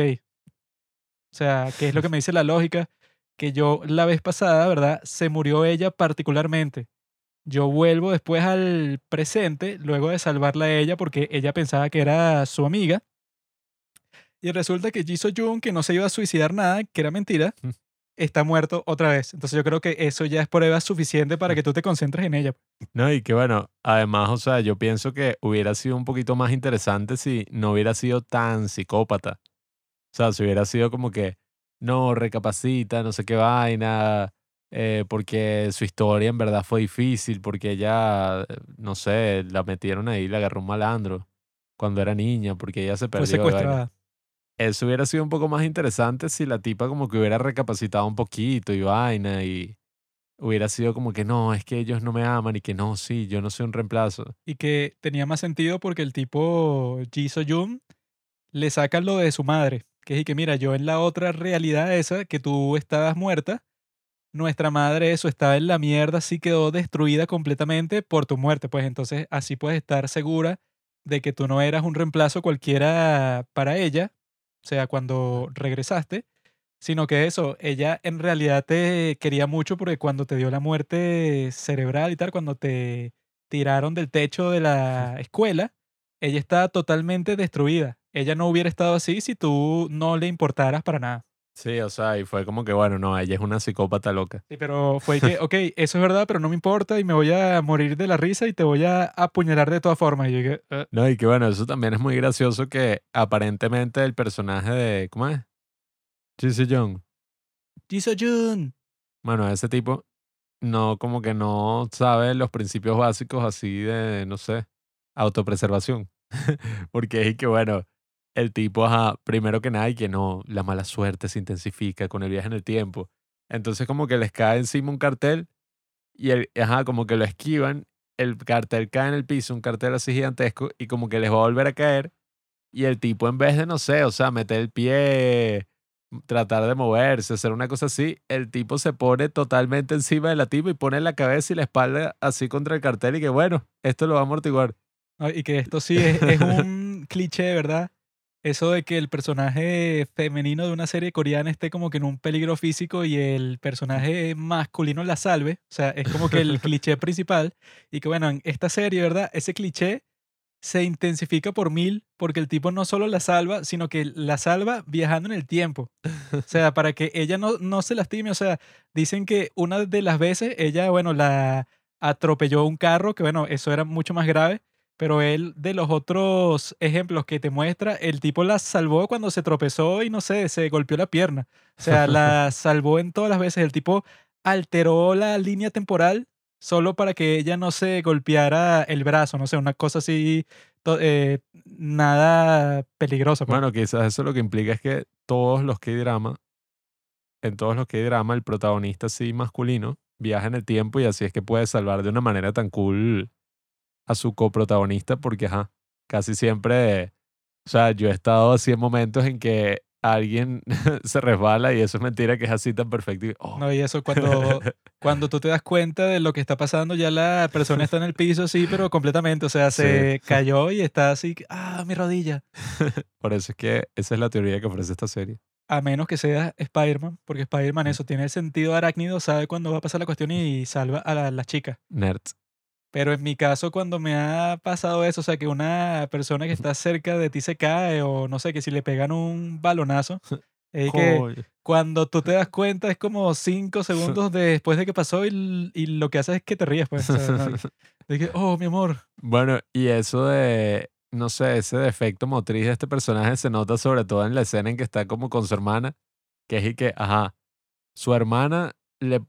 O sea, ¿qué es lo que me dice la lógica? Que yo la vez pasada, ¿verdad? Se murió ella particularmente. Yo vuelvo después al presente, luego de salvarla a ella, porque ella pensaba que era su amiga. Y resulta que Ji Jung, que no se iba a suicidar nada, que era mentira, Mm. Está muerto otra vez. Entonces yo creo que eso ya es prueba suficiente para que tú te concentres en ella. No, y que bueno, además, o sea, yo pienso que hubiera sido un poquito más interesante si no hubiera sido tan psicópata. O sea, si hubiera sido como que, no, recapacita, no sé qué vaina, eh, porque su historia en verdad fue difícil, porque ella, no sé, la metieron ahí, la agarró un malandro cuando era niña, porque ella se Fue perdió. vaina. secuestrada. Eso hubiera sido un poco más interesante si la tipa como que hubiera recapacitado un poquito y vaina y hubiera sido como que no, es que ellos no me aman y que no, sí, yo no soy un reemplazo. Y que tenía más sentido porque el tipo Ji So Jung le saca lo de su madre. Que es que, mira, yo en la otra realidad esa, que tú estabas muerta, nuestra madre eso estaba en la mierda, así quedó destruida completamente por tu muerte. Pues entonces así puedes estar segura de que tú no eras un reemplazo cualquiera para ella, o sea, cuando regresaste, Sino que eso, ella en realidad te quería mucho porque cuando te dio la muerte cerebral y tal, cuando te tiraron del techo de la escuela, ella estaba totalmente destruida. Ella no hubiera estado así si tú no le importaras para nada. Sí, o sea, y fue como que, bueno, no, ella es una psicópata loca. Sí, pero fue que, ok, eso es verdad, pero no me importa y me voy a morir de la risa y te voy a apuñalar de todas formas. Y yo dije, "Eh". No, y que bueno, eso también es muy gracioso que aparentemente el personaje de, ¿cómo es? Jisoo Young. Jisoo Jun. Bueno, ese tipo no, como que no sabe los principios básicos así de, no sé, autopreservación. Porque es que, bueno, el tipo, ajá, primero que nada, y que no, la mala suerte se intensifica con el viaje en el tiempo. Entonces, como que les cae encima un cartel y, el, ajá, como que lo esquivan, el cartel cae en el piso, un cartel así gigantesco, y como que les va a volver a caer. Y el tipo, en vez de, no sé, o sea, meter el pie, tratar de moverse, hacer una cosa así, el tipo se pone totalmente encima de la tipa y pone la cabeza y la espalda así contra el cartel y que bueno, esto lo va a amortiguar. Ah, Y que esto sí es, es un cliché, ¿verdad? Eso de que el personaje femenino de una serie coreana esté como que en un peligro físico y el personaje masculino la salve. O sea, es como que el cliché principal. Y que bueno, en esta serie, ¿verdad? Ese cliché se intensifica por mil porque el tipo no solo la salva, sino que la salva viajando en el tiempo. O sea, para que ella no, no se lastime. O sea, dicen que una de las veces ella, bueno, la atropelló un carro, que bueno, eso era mucho más grave. Pero él, de los otros ejemplos que te muestra, el tipo la salvó cuando se tropezó y no sé, se golpeó la pierna. O sea, la salvó en todas las veces. El tipo alteró la línea temporal solo para que ella no se golpeara el brazo, no sé, una cosa así, eh, nada peligrosa. pues. Bueno, quizás eso lo que implica es que todos los K-drama, en todos los K-drama, el protagonista así masculino viaja en el tiempo y así es que puede salvar de una manera tan cool a su coprotagonista porque, ajá, casi siempre, o sea, yo he estado así en momentos en que alguien se resbala y eso es mentira que es así tan perfecto. y, oh, No, y eso cuando, cuando tú te das cuenta de lo que está pasando, ya la persona está en el piso, sí, pero completamente. O sea, se cayó y está así, ah, mi rodilla. Por eso es que esa es la teoría que ofrece esta serie. A menos que sea Spider-Man, porque Spider-Man eso tiene el sentido arácnido, sabe cuándo va a pasar la cuestión y salva a la, la chica. Nerd. Pero en mi caso, cuando me ha pasado eso, o sea, que una persona que está cerca de ti se cae o no sé, que si le pegan un balonazo, es que cuando tú te das cuenta es como cinco segundos después de que pasó y, y lo que haces es que te ríes, pues. o sea, no, de que, oh, mi amor. Bueno, y eso de, no sé, ese defecto motriz de este personaje se nota sobre todo en la escena en que está como con su hermana, que es y que, ajá, su hermana le,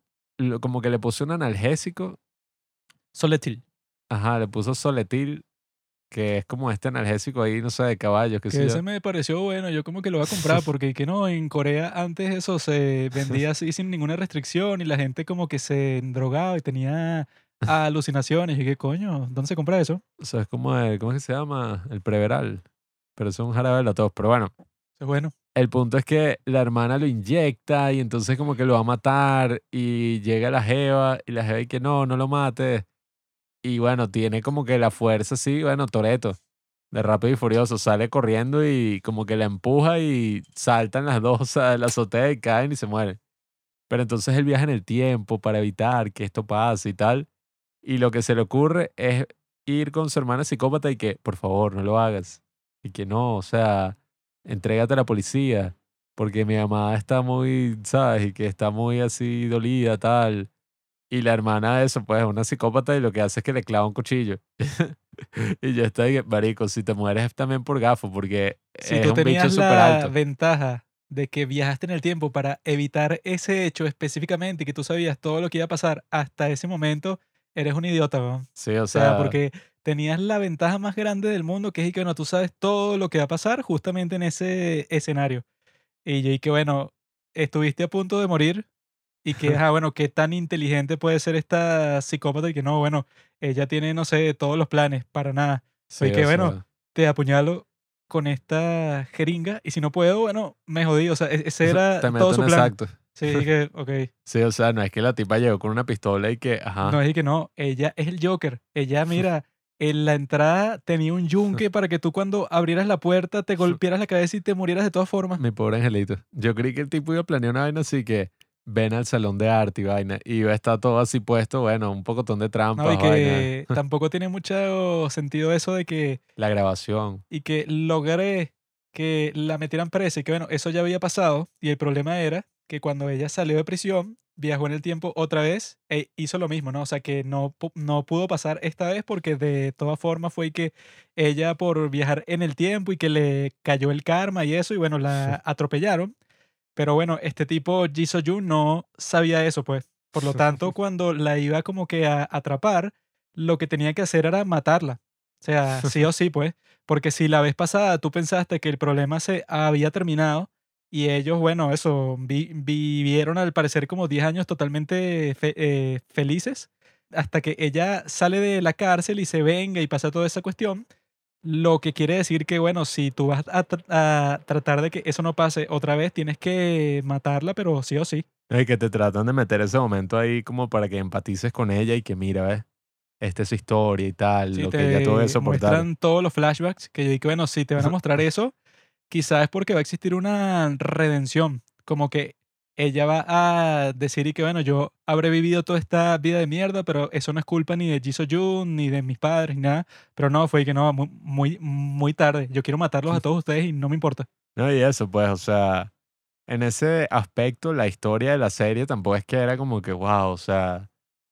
como que le puso un analgésico, Soletil. ajá, le puso soletil, que es como este analgésico ahí, no sé, de caballos, que Que ese me pareció bueno, yo como que lo voy a comprar porque que no, en Corea antes eso se vendía así sin ninguna restricción y la gente como que se drogaba y tenía alucinaciones y qué coño, ¿dónde se compra eso? O sea, es como el, ¿cómo es que se llama? El preveral. Pero es un jarabe de la tos. Pero bueno, es bueno. el punto es que la hermana lo inyecta y entonces como que lo va a matar y llega la jeva y la jeva y que no, no lo mate. Y bueno, tiene como que la fuerza así, bueno, Toreto, de rápido y furioso, sale corriendo y como que la empuja y saltan las dos a la azotea y caen y se mueren. Pero entonces él viaja en el tiempo para evitar que esto pase y tal. Y lo que se le ocurre es ir con su hermana psicópata y que, por favor, no lo hagas. Y que no, o sea, entrégate a la policía, porque mi mamá está muy, ¿sabes? Y que está muy así dolida, tal. Y la hermana de eso, pues, es una psicópata y lo que hace es que le clava un cuchillo. y yo estoy, marico, si te mueres es también por gafo, porque Si es tú un bicho tenías súper la alto. ventaja de que viajaste en el tiempo para evitar ese hecho específicamente y que tú sabías todo lo que iba a pasar hasta ese momento, eres un idiota, weón. Sí, o O sea, sea, porque tenías la ventaja más grande del mundo, que es que, bueno, tú sabes todo lo que va a pasar justamente en ese escenario. Y yo, y que, bueno, estuviste a punto de morir y que, ah, bueno, qué tan inteligente puede ser esta psicópata y que no, bueno, ella tiene, no sé, todos los planes, para nada. sí, que o bueno, sea, Te apuñalo con esta jeringa y si no puedo, bueno, me jodí. O sea, e- ese era todo su plan. exacto. Sí, que, ok. Sí, o sea, no es que la tipa llegó con una pistola y que, ajá. No, es que no, ella es el Joker. Ella, mira, en la entrada tenía un yunque para que tú cuando abrieras la puerta te golpearas la cabeza y te murieras de todas formas. Mi pobre angelito. Yo creí que el tipo iba a planear una vaina así que ven al salón de arte y vaina. Y estar todo así puesto, bueno, un pocotón de trampas. No, y vaina. que tampoco tiene mucho sentido eso de que, La grabación. y que logré que la metieran presa y que bueno, eso ya había pasado y el problema era que cuando ella salió de prisión, viajó en el tiempo otra vez e hizo lo mismo, ¿no? O sea, que no, no pudo pasar esta vez porque de todas formas fue que ella por viajar en el tiempo y que le cayó el karma y eso y bueno, la atropellaron. Pero bueno, este tipo Ji So-jun no sabía eso, pues. Por lo tanto, cuando la iba como que a atrapar, lo que tenía que hacer era matarla. O sea, sí o sí, pues. Porque si la vez pasada tú pensaste que el problema se había terminado y ellos, bueno, eso, vi- vivieron al parecer como 10 años totalmente fe- eh, felices, hasta que ella sale de la cárcel y se venga y pasa toda esa cuestión, lo que quiere decir que, bueno, si tú vas a, tr- a tratar de que eso no pase otra vez, tienes que matarla, pero sí o sí. Y que te tratan de meter ese momento ahí como para que empatices con ella y que mira, ¿ves? Esta es su historia y tal, Sí, lo que ella tuvo que soportar. muestran todos los flashbacks, que yo dije, bueno, si te van a mostrar eso, quizás es porque va a existir una redención, como que ella va a decir y que, bueno, yo habré vivido toda esta vida de mierda, pero eso no es culpa ni de Ji So-jun, ni de mis padres, ni nada. Pero no, fue que no, mu- muy, muy tarde. Yo quiero matarlos a todos ustedes y no me importa. No, y eso, pues, o sea, en ese aspecto, la historia de la serie tampoco es que era como que, wow, o sea,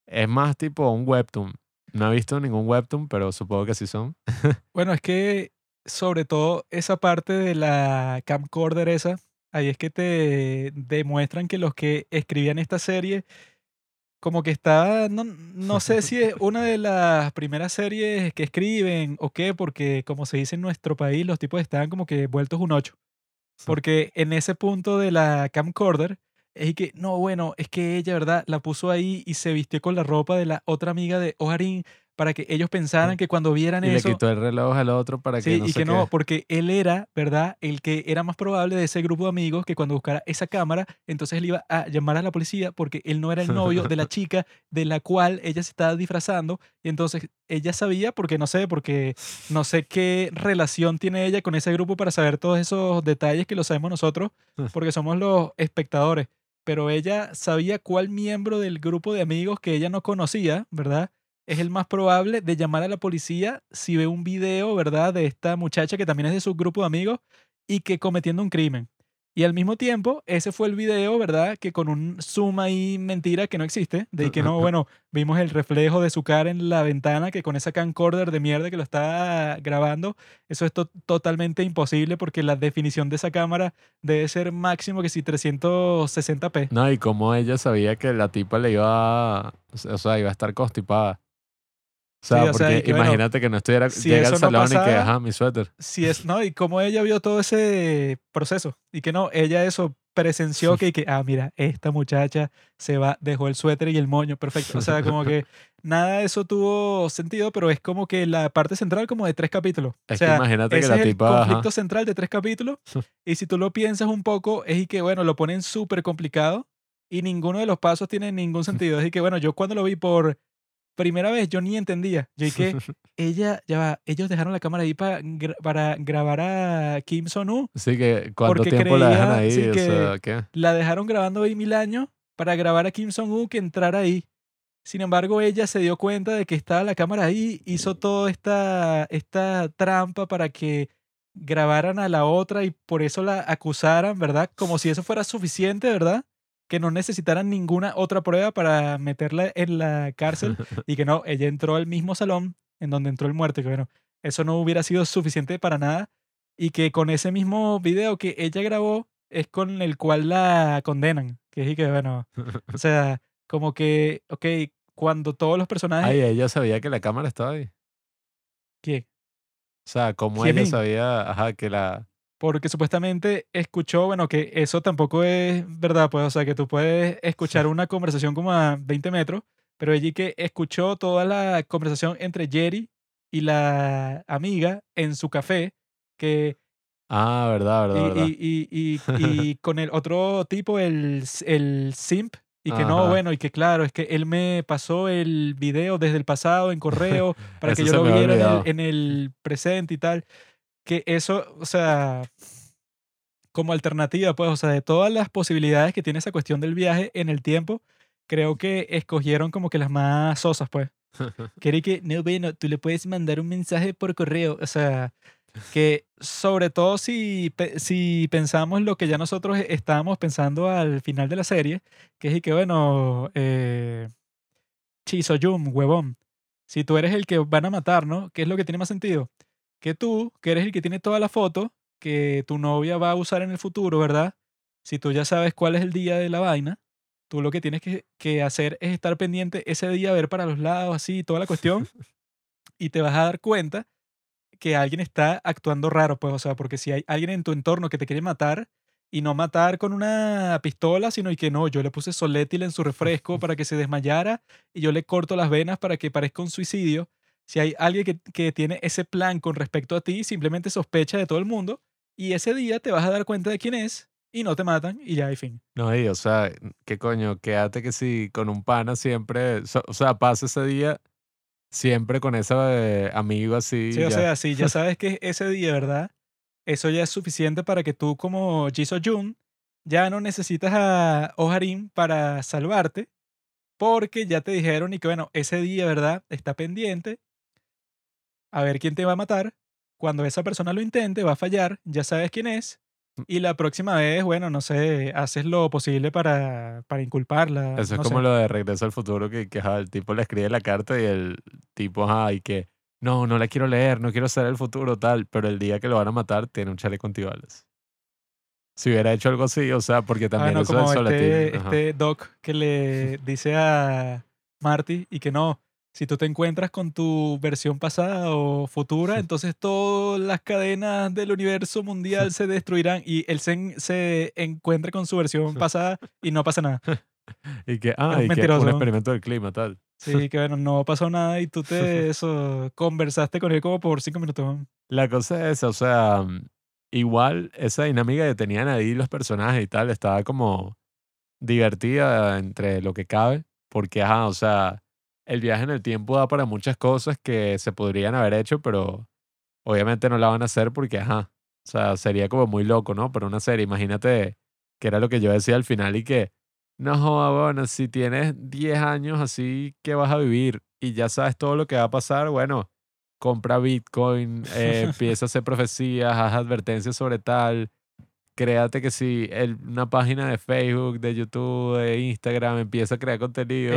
es más tipo un webtoon. No he visto ningún webtoon, pero supongo que sí son. Bueno, es que sobre todo esa parte de la camcorder esa, ahí es que te demuestran que los que escribían esta serie, como que está, no, no sé si es una de las primeras series que escriben o qué, porque como se dice en nuestro país, los tipos estaban como que vueltos un ocho. Porque en ese punto de la camcorder, es que, no, bueno, es que ella, ¿verdad? La puso ahí y se vistió con la ropa de la otra amiga de Oharin para que ellos pensaran que cuando vieran Y le eso... quitó el reloj al otro para que Sí, no y que no, porque él era, ¿verdad? El que era más probable de ese grupo de amigos que cuando buscara esa cámara, entonces él iba a llamar a la policía porque él no era el novio de la chica de la cual ella se estaba disfrazando. Y entonces ella sabía, porque no sé, porque no sé qué relación tiene ella con ese grupo para saber todos esos detalles que lo sabemos nosotros, porque somos los espectadores. Pero ella sabía cuál miembro del grupo de amigos que ella no conocía, ¿verdad? Es el más probable de llamar a la policía si ve un video, ¿verdad?, de esta muchacha que también es de su grupo de amigos y que cometiendo un crimen. Y al mismo tiempo, ese fue el video, ¿verdad?, que con un zoom ahí mentira que no existe, de que no, bueno, vimos el reflejo de su cara en la ventana, que con esa camcorder de mierda que lo está grabando, eso es to- totalmente imposible porque la definición de esa cámara debe ser máximo que si 360p. No, y como ella sabía que la tipa le iba a, o sea, iba a estar constipada. O sea, Sí, o sea, porque que, bueno, imagínate que no estuviera, si llega al no salón y que, ajá, mi suéter. si es, ¿no? Y cómo ella vio todo ese proceso. Y que no, ella eso presenció que, y que, ah, mira, esta muchacha se va, dejó el suéter y el moño, perfecto. O sea, como que nada de eso tuvo sentido, pero es como que la parte central como de tres capítulos. Es o sea, que imagínate que la es el tipa, ajá, conflicto central de tres capítulos. Y si tú lo piensas un poco, es y que, bueno, lo ponen súper complicado y ninguno de los pasos tiene ningún sentido. Es y que, bueno, yo cuando lo vi por primera vez, yo ni entendía. Yo que ella, ya va, ellos dejaron la cámara ahí para, para grabar a Kim Son-woo. sí que cuánto tiempo la dejan ahí, sí, o que- sea, ¿qué? La dejaron grabando ahí mil años para grabar a Kim Son-woo que entrara ahí. Sin embargo, ella se dio cuenta de que estaba la cámara ahí, hizo toda esta, esta trampa para que grabaran a la otra y por eso la acusaran, ¿verdad? Como si eso fuera suficiente, ¿verdad? Que no necesitaran ninguna otra prueba para meterla en la cárcel y que no, ella entró al mismo salón en donde entró el muerto que bueno, eso no hubiera sido suficiente para nada y que con ese mismo video que ella grabó es con el cual la condenan, que es que bueno, o sea, como que, ok, cuando todos los personajes... Ay, ella sabía que la cámara estaba ahí. ¿Qué? O sea, como ¿Quién ella sabía, ajá, que la... Porque supuestamente escuchó, bueno, que eso tampoco es verdad, pues, o sea, que tú puedes escuchar una conversación como a 20 metros, pero allí que escuchó toda la conversación entre Jerry y la amiga en su café, que Ah, verdad, y, verdad, y, y, y, y con el otro tipo, el, el simp, Y que no, bueno, y que claro, es que él me pasó el video desde el pasado en correo para que yo lo viera en el, olvidado. en el presente y tal. Que eso, o sea, como alternativa, pues, o sea, de todas las posibilidades que tiene esa cuestión del viaje en el tiempo, creo que escogieron como que las más sosas, pues. Que era y que, no, bueno, tú le puedes mandar un mensaje por correo. O sea, que sobre todo si, si pensamos lo que ya nosotros estábamos pensando al final de la serie, que es y que, bueno, eh, Chisoyum, huevón, si tú eres el que van a matar, ¿no? ¿Qué es lo que tiene más sentido? Que tú, que eres el que tiene toda la foto que tu novia va a usar en el futuro, ¿verdad? Si tú ya sabes cuál es el día de la vaina, tú lo que tienes que, que hacer es estar pendiente ese día, ver para los lados, así, toda la cuestión, y te vas a dar cuenta que alguien está actuando raro, pues, o sea, porque si hay alguien en tu entorno que te quiere matar, y no matar con una pistola, sino y que no, yo le puse solétil en su refresco para que se desmayara y yo le corto las venas para que parezca un suicidio. Si hay alguien que, que tiene ese plan con respecto a ti, simplemente sospecha de todo el mundo y ese día te vas a dar cuenta de quién es y no te matan y ya, y fin. No, y o sea, ¿qué coño? Quédate que si con un pana siempre, so- o sea, pasa ese día siempre con ese eh, amigo así. Sí, o ya. sea, si ya sabes que es ese día, ¿verdad? Eso ya es suficiente para que tú como Jisoo Jun ya no necesitas a Oharin para salvarte porque ya te dijeron y que bueno, ese día, ¿verdad? Está pendiente a ver quién te va a matar. Cuando esa persona lo intente, va a fallar, ya sabes quién es. Mm. Y la próxima vez, bueno, no sé, haces lo posible para, para inculparla. Eso es no como sé. lo de Regreso al Futuro, que, que ajá, el tipo le escribe la carta y el tipo, ajá, y que no, no la quiero leer, no quiero saber el futuro, tal, pero el día que lo van a matar tiene un chaleco antibalas. Si hubiera hecho algo así, o sea, porque Ah, también no, eso como del este, este Doc que le dice a Marty y que no, si tú te encuentras con tu versión pasada o futura, entonces todas las cadenas del universo mundial se destruirán y él se, se encuentra con su versión pasada y no pasa nada. Y que, ah, un y que mentiroso. un experimento del clima, tal. Sí, que bueno, no pasó nada y tú te eso, conversaste con él como por cinco minutos. La cosa es esa, o sea, igual esa dinámica que tenían ahí los personajes y tal, estaba como divertida entre lo que cabe, porque, ajá, o sea, el viaje en el tiempo da para muchas cosas que se podrían haber hecho, pero obviamente no la van a hacer porque, ajá, o sea, sería como muy loco, ¿no? Pero una serie, imagínate que era lo que yo decía al final y que, no, bueno, si tienes 10 años así que vas a vivir y ya sabes todo lo que va a pasar, bueno, compra Bitcoin, eh, empieza a hacer profecías, haz advertencias sobre tal, créate que si el- una página de Facebook, de YouTube, de Instagram empieza a crear contenido,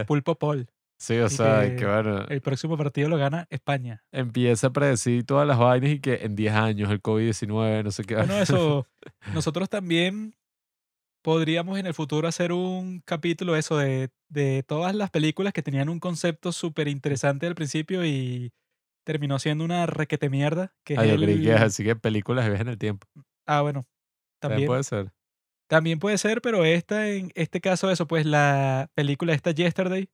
El pulpo Paul. Sí, o y sea, que que bueno, El próximo partido lo gana España. empieza a predecir todas las vainas y que en 10 años el COVID-19, no sé qué. Bueno, eso, nosotros también podríamos en el futuro hacer un capítulo eso de, de todas las películas que tenían un concepto súper interesante al principio y terminó siendo una requete mierda. Que Ah, es creí que es el- así que películas de viaje en el tiempo. Ah, bueno, También también, puede ser. también puede ser, pero esta, en este caso, eso, pues la película esta Yesterday,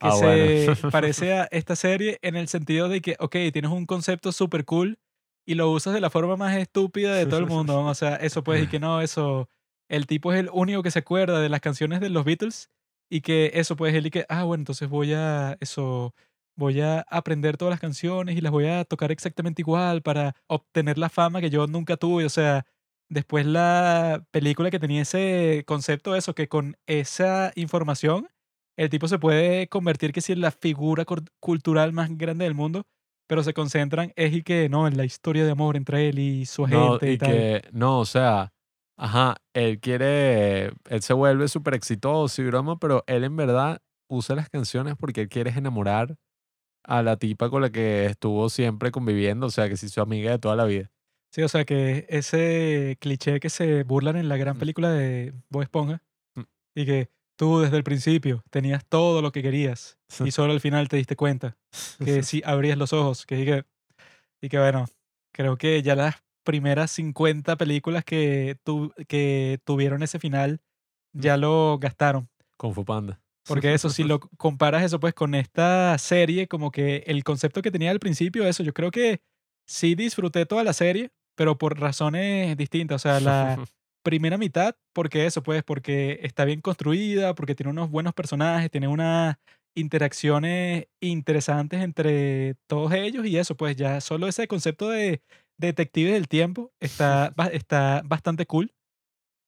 que Ah, se bueno. parece a esta serie en el sentido de que, ok, tienes un concepto súper cool y lo usas de la forma más estúpida de todo el mundo. ¿no? O sea, eso pues, y que no, eso, el tipo es el único que se acuerda de las canciones de los Beatles y que eso él y que, ah, bueno, entonces voy a, eso, voy a aprender todas las canciones y las voy a tocar exactamente igual para obtener la fama que yo nunca tuve. O sea, después la película que tenía ese concepto, eso, que con esa información el tipo se puede convertir que si en la figura cultural más grande del mundo, pero se concentran es y que no, en la historia de amor entre él y su No, agente y, y tal. que, no, o sea, ajá, él quiere, él se vuelve súper exitoso y broma, pero él en verdad usa las canciones porque él quiere enamorar a la tipa con la que estuvo siempre conviviendo, o sea, que sí, su amiga de toda la vida. Sí, o sea que ese cliché que se burlan en la gran película de Bob Esponja Mm. y que tú desde el principio tenías todo lo que querías y solo al final te diste cuenta que si abrías los ojos, que, y que, y que bueno, creo que ya las primeras 50 películas que, tu- que tuvieron ese final ya lo gastaron. Con Fupanda. Porque eso, si lo comparas eso pues con esta serie, como que el concepto que tenía al principio, eso, yo creo que sí disfruté toda la serie, pero por razones distintas. O sea, la, primera mitad, porque eso, pues, porque está bien construida, porque tiene unos buenos personajes, tiene unas interacciones interesantes entre todos ellos y eso, pues ya solo ese concepto de detective del tiempo está, está bastante cool.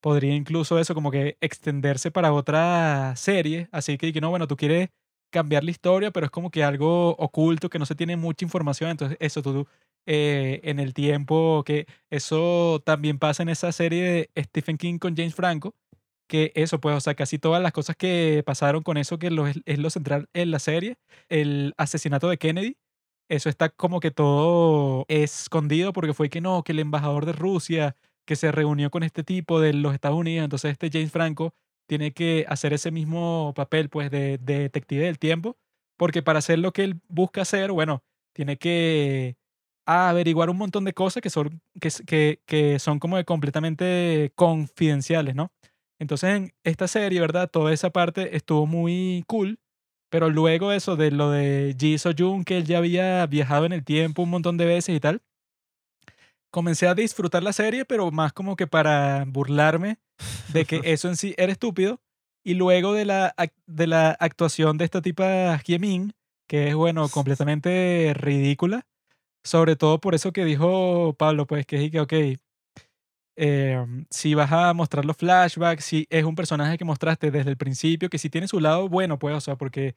Podría incluso eso como que extenderse para otra serie, así que, que no, bueno, tú quieres cambiar la historia, pero es como que algo oculto, que no se tiene mucha información, entonces eso tú eh, en el tiempo, que eso también pasa en esa serie de Stephen King con James Franco, que eso, pues, o sea, casi todas las cosas que pasaron con eso, que es, lo central en la serie, el asesinato de Kennedy, eso está como que todo escondido porque fue que no, que el embajador de Rusia que se reunió con este tipo de los Estados Unidos, entonces este James Franco tiene que hacer ese mismo papel, pues, de detective del tiempo, porque para hacer lo que él busca hacer, bueno, tiene que averiguar un montón de cosas que son, que, que, que son como que completamente confidenciales, ¿no? Entonces en esta serie, ¿verdad? Toda esa parte estuvo muy cool, pero luego eso de lo de Ji So-jun, que él ya había viajado en el tiempo un montón de veces y tal, comencé a disfrutar la serie, pero más como que para burlarme de que eso en sí era estúpido. Y luego de la, de la actuación de esta tipa Hye-min, que es, bueno, completamente ridícula, sobre todo por eso que dijo Pablo, pues que es que, ok, eh, si vas a mostrar los flashbacks, si es un personaje que mostraste desde el principio, que si tiene su lado bueno, pues, o sea, porque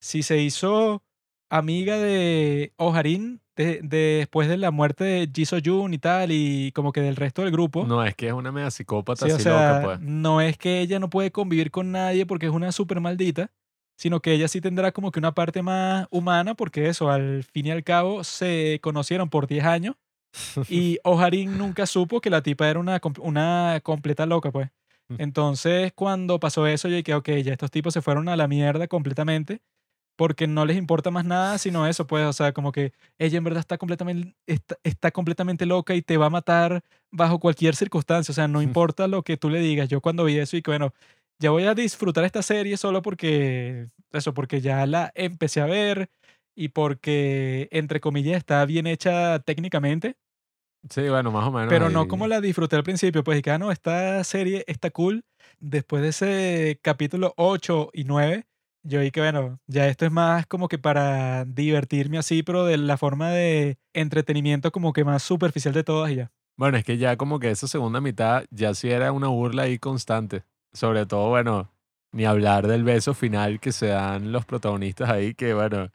si se hizo amiga de Oharin de- de- después de la muerte de Ji So-jun y tal, y como que del resto del grupo, No, es que es una mega psicópata Sí, o así sea, loca, pues. no es que ella no puede convivir con nadie porque es una súper maldita, sino que ella sí tendrá como que una parte más humana porque eso, al fin y al cabo, se conocieron por 10 años y Oharin nunca supo que la tipa era una, una completa loca, pues. Entonces, cuando pasó eso, yo dije, ok, ya estos tipos se fueron a la mierda completamente porque no les importa más nada sino eso, pues, o sea, como que ella en verdad está completamente, está, está completamente loca y te va a matar bajo cualquier circunstancia, o sea, no importa lo que tú le digas. Yo cuando vi eso y que, bueno, ya voy a disfrutar esta serie solo porque, eso, porque ya la empecé a ver y porque, entre comillas, está bien hecha técnicamente, Sí, bueno, más o menos. pero no ahí. como la disfruté al principio, pues, y que, ah, no, esta serie está cool. Después de ese capítulo 8 y 9, yo vi que, bueno, ya esto es más como que para divertirme así, pero de la forma de entretenimiento como que más superficial de todas y ya. Bueno, es que ya como que esa segunda mitad ya sí era una burla ahí constante. Sobre todo, bueno, ni hablar del beso final que se dan los protagonistas ahí, que bueno,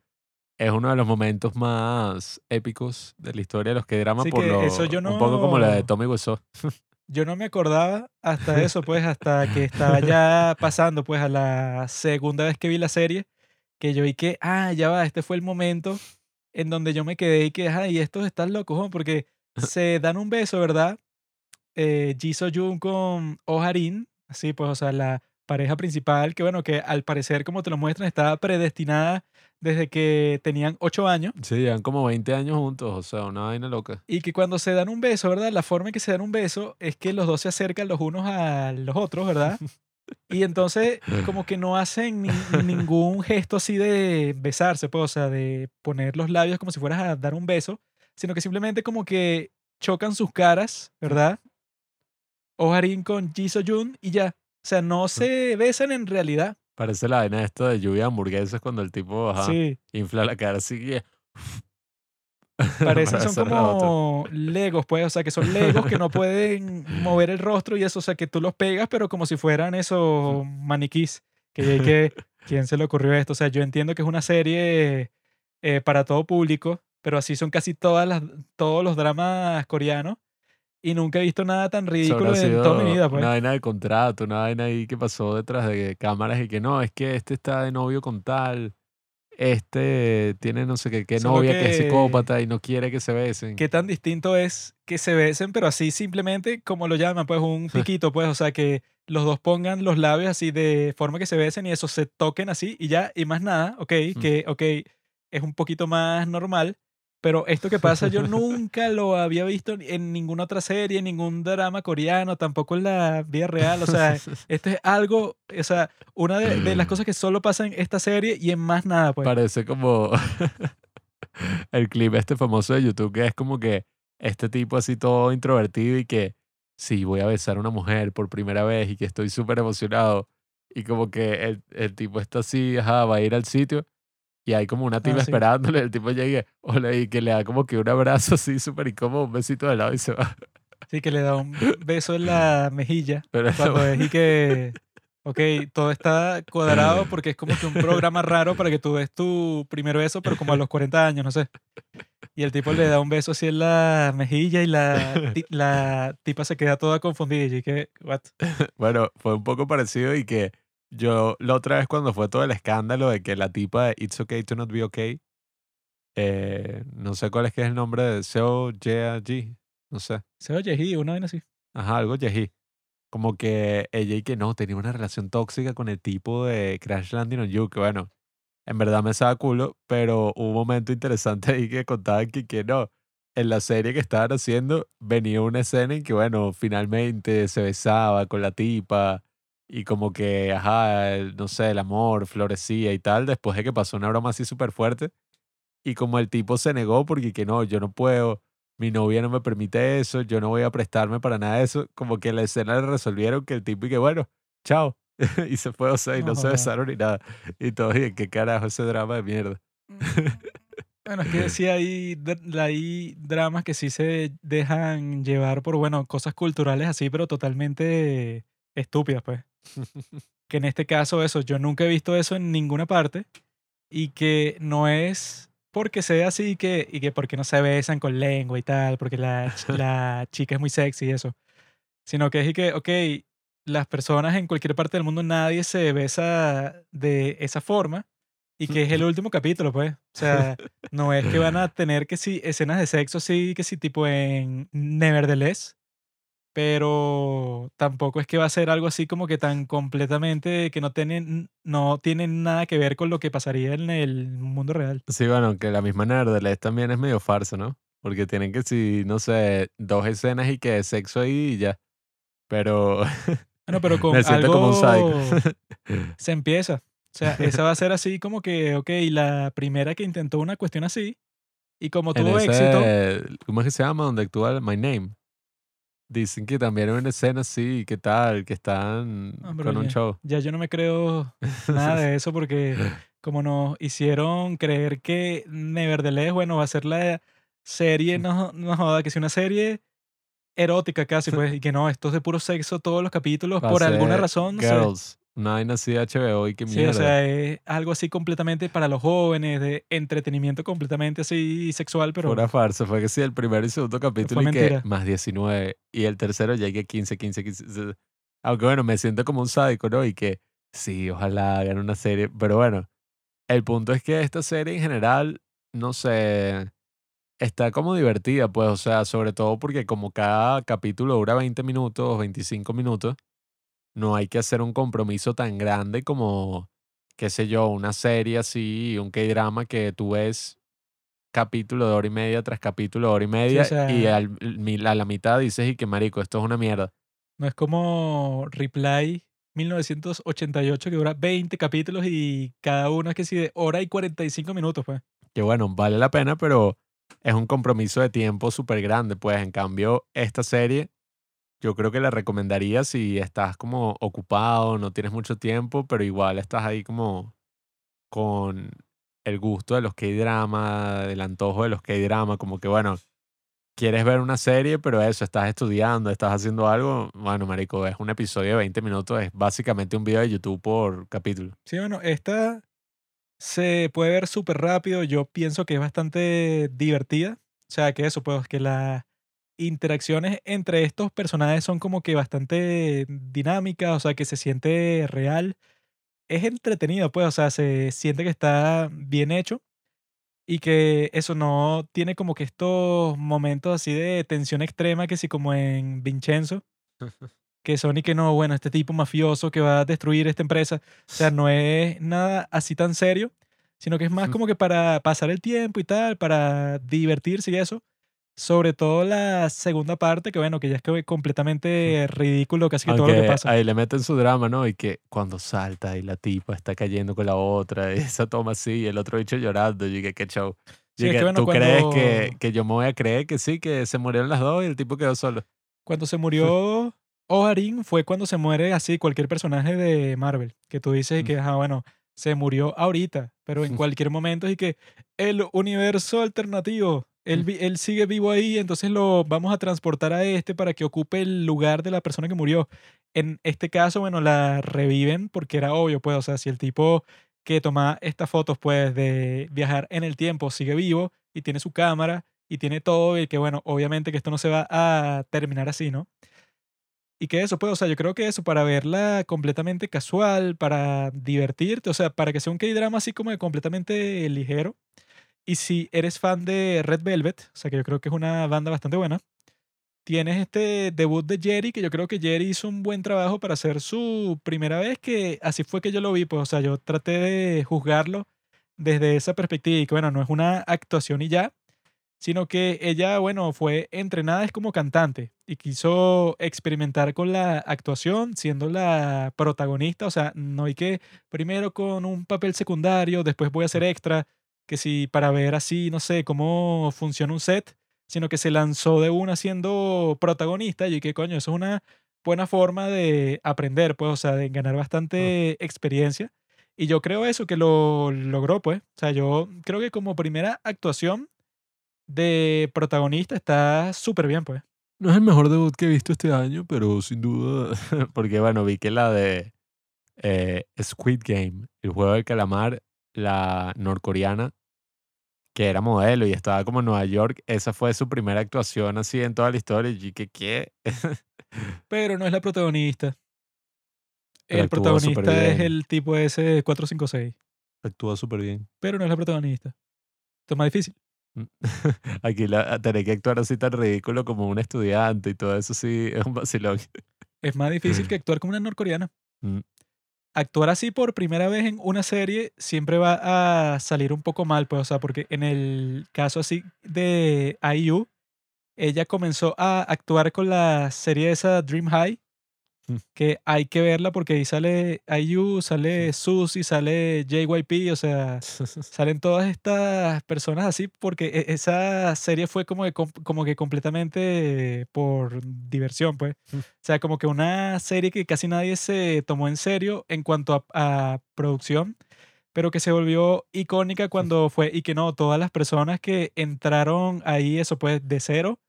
es uno de los momentos más épicos de la historia de los que drama por que lo, eso yo un poco como la de no- Tommy Wiseau. Yo no me acordaba hasta eso, pues, hasta que estaba ya pasando, pues, a la segunda vez que vi la serie, que yo vi que, ah, ya va, este fue el momento en donde yo me quedé y que, ay, estos están locos, ¿no? porque se dan un beso, ¿verdad? Eh, Ji So-jun con Oh Harin, así, pues, o sea, la pareja principal, que bueno, que al parecer, como te lo muestran, estaba predestinada desde que tenían ocho años. Sí, llevan como 20 años juntos, o sea, una vaina loca. Y que cuando se dan un beso, ¿verdad? La forma en que se dan un beso es que los dos se acercan los unos a los otros, ¿verdad? Y entonces como que no hacen ni- ningún gesto así de besarse, pues, o sea, de poner los labios como si fueras a dar un beso, sino que simplemente como que chocan sus caras, ¿verdad? Oharin con Ji So-jun y ya. O sea, no se besan en realidad. Parece la vaina esta de lluvia de hamburguesas cuando el tipo ajá, Sí, infla la cara así. que- parecen, son como legos, pues, o sea, que son legos que no pueden mover el rostro y eso, o sea, que tú los pegas, pero como si fueran esos maniquís. Que, que ¿quién se le ocurrió esto? O sea, yo entiendo que es una serie eh, para todo público, pero así son casi todas las, todos los dramas coreanos y nunca he visto nada tan ridículo en toda mi vida, pues. Una vaina de contrato, una vaina ahí que pasó detrás de cámaras y que no, es que este está de novio con tal, este tiene no sé qué, qué Solo novia que es que- psicópata y no quiere que se besen. qué tan distinto es que se besen, pero así simplemente como lo llaman, pues un piquito, pues, o sea, que los dos pongan los labios así de forma que se besen y eso se toquen así y ya, y más nada, ok, que, ok, es un poquito más normal, pero esto que pasa yo nunca lo había visto en ninguna otra serie, en ningún drama coreano, tampoco en la vida real, o sea, esto es algo, o sea, una de, de las cosas que solo pasa en esta serie y en más nada, pues. Parece como el clip este famoso de YouTube que es como que este tipo así todo introvertido y que sí, voy a besar a una mujer por primera vez y que estoy súper emocionado. Y como que el, el tipo está así, ajá, va a ir al sitio y hay como una tipa Ah, sí. esperándole. El tipo llega, hola, y que le da como que un abrazo así súper incómodo, un besito de lado y se va. Sí, que le da un beso en la mejilla. Pero Cuando es y que, ok, todo está cuadrado porque es como que un programa raro para que tú des tu primer beso, pero como a los 40 años, no sé. Y el tipo le da un beso así en la mejilla y la, la tipa se queda toda confundida y que, what? Bueno, fue un poco parecido y que yo la otra vez cuando fue todo el escándalo de que la tipa de It's Okay to Not Be Okay, eh, no sé cuál es que es el nombre de Seo G, no sé, Se oye, y una vaina así. ajá, algo Yeji. Como que ella y que no, tenía una relación tóxica con el tipo de Crash Landing on You, que bueno, en verdad me sabe culo, pero hubo un momento interesante ahí que contaban que, que no, en la serie que estaban haciendo venía una escena en que, bueno, finalmente se besaba con la tipa y como que, ajá, no sé, el amor florecía y tal, después de que pasó una broma así súper fuerte. Y como el tipo se negó porque que no, yo no puedo, mi novia no me permite eso, yo no voy a prestarme para nada de eso, como que en la escena le resolvieron que el tipo y que bueno, chao. y se fue, o sea, y no, No se besaron ni nada. Y todo, y qué carajo ese drama de mierda. Bueno, es que sí hay, hay dramas que sí se dejan llevar por, bueno, cosas culturales así, pero totalmente estúpidas, pues. Que en este caso eso, yo nunca he visto eso en ninguna parte y que no es porque sea así que, y que porque no se besan con lengua y tal, porque la, la chica es muy sexy y eso, sino que es y que, ok, las personas en cualquier parte del mundo nadie se besa de esa forma y que es el último capítulo, pues. O sea, no es que van a tener que sí escenas de sexo, sí, que sí, tipo en Nevertheless, pero tampoco es que va a ser algo así como que tan completamente que no tienen, no tienen nada que ver con lo que pasaría en el mundo real. Sí, bueno, que la misma Nerdeles también es medio farsa, ¿no? Porque tienen que, si, no sé, dos escenas y que sexo ahí y ya. Pero Bueno, pero con me siento algo como un sádico. se empieza. O sea, esa va a ser así como que, ok, la primera que intentó una cuestión así y como tuvo éxito, ese, ¿cómo es que se llama? Donde actúa My Name. Dicen que también hay una escena así, ¿qué tal? Que están Ah, con un show. ya yo no me creo nada de eso porque como nos hicieron creer que Nevertheless, bueno, va a ser la serie, no, no joda, que sea una serie erótica casi, pues, y que no, esto es de puro sexo todos los capítulos, Va por alguna razón, no sé. Una vaina así de HBO y qué Sí, mierda. o sea, es algo así completamente para los jóvenes, de entretenimiento completamente así sexual, pero Pura farsa. Fue que sí, el primero y segundo capítulo y que más 19. Y el tercero ya que 15, 15, 15. se- Aunque bueno, me siento como un sádico, ¿no? Y que sí, ojalá hagan una serie. Pero bueno, el punto es que esta serie en general, no sé, está como divertida, pues, o sea, sobre todo porque como cada capítulo dura 20 minutos, 25 minutos, no hay que hacer un compromiso tan grande como, qué sé yo, una serie así, un K-drama que tú ves capítulo de hora y media tras capítulo de hora y media y sea- al- a la mitad dices y que marico, esto es una mierda. no es como Reply 1988 que dura 20 capítulos y cada uno es que sí de hora y 45 minutos, pues. Que bueno, vale la pena, pero es un compromiso de tiempo súper grande. Pues en cambio, esta serie yo creo que la recomendaría si estás como ocupado, no tienes mucho tiempo, pero igual estás ahí como con el gusto de los K-drama, del antojo de los K-drama, como que bueno, quieres ver una serie, pero eso, estás estudiando, estás haciendo algo, bueno, marico, es un episodio de 20 minutos, es básicamente un video de YouTube por capítulo. Sí, bueno, esta se puede ver súper rápido. Yo pienso que es bastante divertida. O sea, que eso, pues, que las interacciones entre estos personajes son como que bastante dinámicas, o sea, que se siente real. Es entretenido, pues, o sea, se siente que está bien hecho y que eso no tiene como que estos momentos así de tensión extrema que sí como en Vincenzo, que son y que no, bueno, este tipo mafioso que va a destruir esta empresa. O sea, no es nada así tan serio, sino que es más como que para pasar el tiempo y tal, para divertirse y eso. Sobre todo la segunda parte, que bueno, que ya es que completamente ridículo casi que todo lo que pasa. ahí le meten su drama, ¿no? Y que cuando salta y la tipa está cayendo con la otra, y esa toma así, y el otro bicho llorando, y que qué show. Sí, que, bueno, ¿Tú crees que, que yo me voy a creer que sí, que se murieron las dos y el tipo quedó solo? Cuando se murió Oharin fue cuando se muere así cualquier personaje de Marvel. Que tú dices y que, ah, bueno, se murió ahorita, pero en cualquier momento y que el universo alternativo, él, vi- él sigue vivo ahí, entonces lo vamos a transportar a este para que ocupe el lugar de la persona que murió. En este caso, bueno, la reviven porque era obvio, pues, o sea, si el tipo que toma estas fotos, pues, de viajar en el tiempo sigue vivo y tiene su cámara y tiene todo y que, bueno, obviamente que esto no se va a terminar así, ¿no? Y que eso, pues, o sea, yo creo que eso, para verla completamente casual, para divertirte, o sea, para que sea un K-drama así como de completamente ligero. Y si eres fan de Red Velvet, o sea, que yo creo que es una banda bastante buena, tienes este debut de Jerry, que yo creo que Jerry hizo un buen trabajo para hacer su primera vez, que así fue que yo lo vi, pues, o sea, yo traté de juzgarlo desde esa perspectiva y que, bueno, no es una actuación y ya, sino que ella, bueno, fue entrenada es como cantante y quiso experimentar con la actuación siendo la protagonista, o sea, no hay que primero con un papel secundario, después voy a hacer extra, que si para ver así, no sé, cómo funciona un set, sino que se lanzó de una siendo protagonista y que coño, eso es una buena forma de aprender, pues, o sea, de ganar bastante experiencia. Y yo creo eso, que lo logró, pues. O sea, yo creo que como primera actuación de protagonista está súper bien, pues. No es el mejor debut que he visto este año, pero sin duda. Porque bueno, vi que la de eh, Squid Game, el juego del calamar, la norcoreana, que era modelo y estaba como en Nueva York, esa fue su primera actuación así en toda la historia. Y que qué. Pero no es la protagonista. Pero el protagonista es el tipo ese 456. Actúa súper bien. Pero no es la protagonista. Esto es más difícil. Aquí la, tener que actuar así tan ridículo como un estudiante y todo eso sí es un vacilón. Es más difícil que actuar como una norcoreana. Mm. Actuar así por primera vez en una serie siempre va a salir un poco mal, pues, o sea, porque en el caso así de IU, ella comenzó a actuar con la serie esa Dream High. Que hay que verla porque ahí sale IU, sale Suzy, sale JYP, o sea, salen todas estas personas así porque e- esa serie fue como que, com- como que completamente por diversión, pues. Mm. O sea, como que una serie que casi nadie se tomó en serio en cuanto a, a producción, pero que se volvió icónica cuando fue y que no, todas las personas que entraron ahí, eso pues, de cero,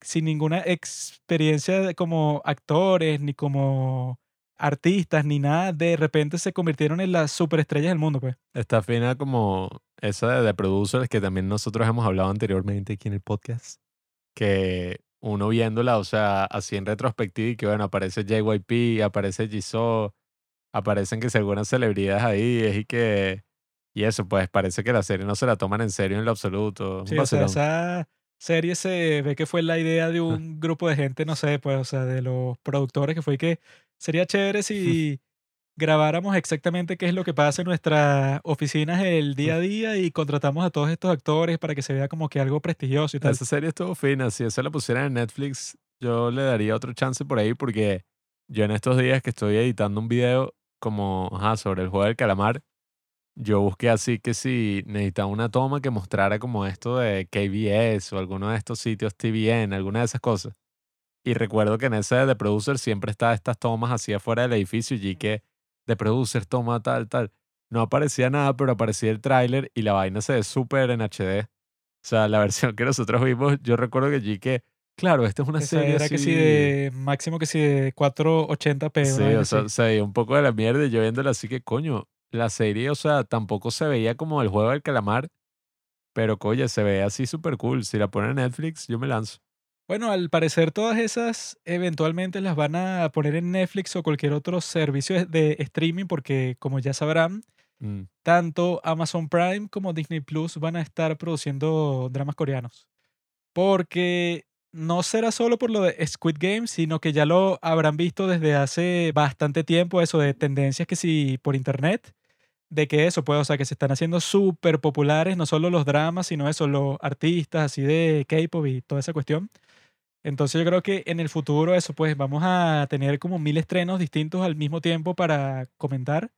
sin ninguna experiencia como actores, ni como artistas, ni nada, de repente se convirtieron en las superestrellas del mundo, pues. Está fina como esa de, producers que también nosotros hemos hablado anteriormente aquí en el podcast. Que uno viéndola, o sea, así en retrospectiva y que bueno, aparece JYP, aparece Jisoo, aparecen que si algunas celebridades ahí, es y que... Y eso, pues parece que la serie no se la toman en serio en lo absoluto. Sí, o sea, esa serie se ve que fue la idea de un grupo de gente, no sé, pues, o sea, de los productores, que fue que sería chévere si grabáramos exactamente qué es lo que pasa en nuestras oficinas el día a día y contratamos a todos estos actores para que se vea como que algo prestigioso y tal. Esa serie estuvo fina. Si esa la pusieran en Netflix, yo le daría otro chance por ahí porque yo en estos días que estoy editando un video como ajá, sobre el juego del calamar, yo busqué así que si necesitaba una toma que mostrara como esto de KBS o alguno de estos sitios TVN, alguna de esas cosas. Y recuerdo que en ese de Producer siempre está estas tomas así afuera del edificio y que de Producer toma tal, tal. No aparecía nada, pero aparecía el tráiler y la vaina se ve súper en HD. O sea, la versión que nosotros vimos, yo recuerdo que que, claro, esta es una Esa serie era así... que si de máximo que si de 480p. Sí, o sea, así. se veía un poco de la mierda y yo viéndola así que, coño, la serie, o sea, tampoco se veía como el juego del calamar, pero, coño, se ve así súper cool. Si la ponen en Netflix, yo me lanzo. Bueno, al parecer todas esas eventualmente las van a poner en Netflix o cualquier otro servicio de- de streaming porque como ya sabrán, Mm. tanto Amazon Prime como Disney Plus van a estar produciendo dramas coreanos. Porque no será solo por lo de Squid Game, sino que ya lo habrán visto desde hace bastante tiempo, eso de tendencias que sí por internet, de que eso, pues, o sea, que se están haciendo súper populares, no solo los dramas, sino eso, los artistas así de K-pop y toda esa cuestión. Entonces yo creo que en el futuro eso, pues vamos a tener como mil estrenos distintos al mismo tiempo para comentar.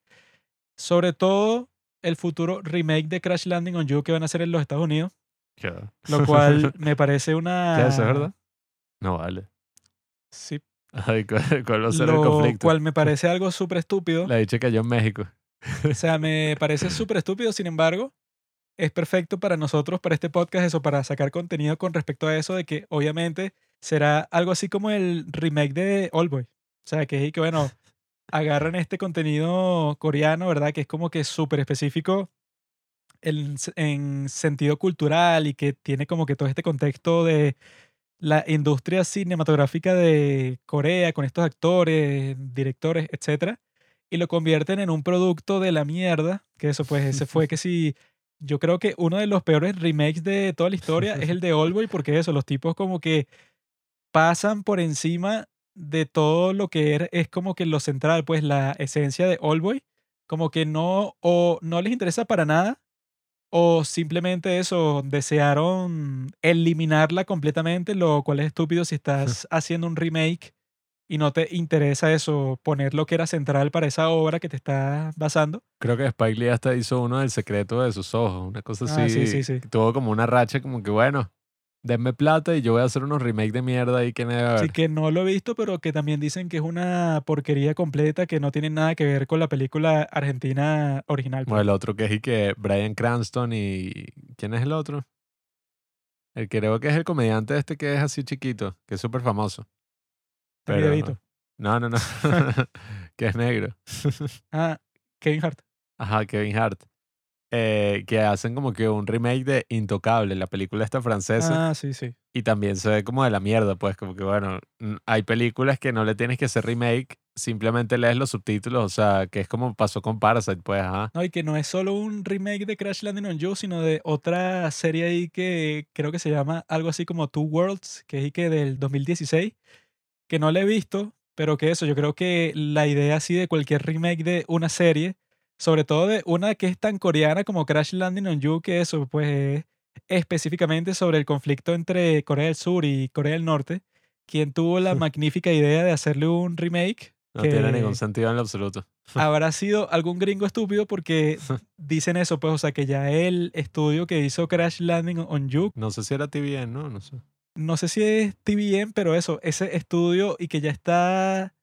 Sobre todo el futuro remake de Crash Landing on You que van a hacer en los Estados Unidos, ¿Qué? lo cual me parece una... ¿Qué es verdad? No vale. Sí. Ay, ¿cuál, cuál va a ser el Lo conflicto? cual me parece algo súper estúpido. La dicha cayó en México. O sea, me parece súper estúpido, sin embargo, es perfecto para nosotros, para este podcast, eso, para sacar contenido con respecto a eso, de que obviamente será algo así como el remake de Oldboy. O sea, que es que, bueno, agarran este contenido coreano, ¿verdad? Que es como que súper específico en, en sentido cultural y que tiene como que todo este contexto de la industria cinematográfica de Corea con estos actores, directores, etcétera, y lo convierten en un producto de la mierda, que eso pues ese fue que sí, yo creo que uno de los peores remakes de toda la historia es el de Oldboy, porque eso, los tipos como que pasan por encima de todo lo que era- es como que lo central, pues la esencia de Oldboy, como que no, o no les interesa para nada, o simplemente eso, desearon eliminarla completamente, lo cual es estúpido si estás haciendo un remake y no te interesa eso, poner lo que era central para esa obra que te estás basando. Creo que Spike Lee hasta hizo uno del secreto de sus ojos, una cosa así. Ah, sí, sí, sí. que Tuvo como una racha como que, bueno, denme plata y yo voy a hacer unos remakes de mierda ahí que Así ver. que no lo he visto, pero que también dicen que es una porquería completa que no tiene nada que ver con la película argentina original. Como pues. el otro que es y que Brian Cranston y... ¿Quién es el otro? El que creo que es el comediante este que es así chiquito, que es súper famoso. Pero... DeVito. No, no, no. que es negro. Ah, Kevin Hart. Ajá, Kevin Hart. Eh, que hacen como que un remake de Intocable, la película esta francesa. Ah, sí, sí. Y también se ve como de la mierda, pues, como que bueno, hay películas que no le tienes que hacer remake, simplemente lees los subtítulos, o sea, que es como pasó con Parasite, pues, ajá. No, y que no es solo un remake de Crash Landing on You, sino de otra serie ahí que creo que se llama algo así como Two Worlds, que es ahí que del 2016, que no la he visto, pero que eso, yo creo que la idea así de cualquier remake de una serie, sobre todo de una que es tan coreana como Crash Landing on You, que eso, pues es específicamente sobre el conflicto entre Corea del Sur y Corea del Norte, quien tuvo la magnífica idea de hacerle un remake. No tiene ningún sentido en lo absoluto. habrá sido algún gringo estúpido porque dicen eso, pues, o sea, que ya el estudio que hizo Crash Landing on You, No sé si era TVN, ¿no? No sé. No sé si es TVN, pero eso, ese estudio y que ya está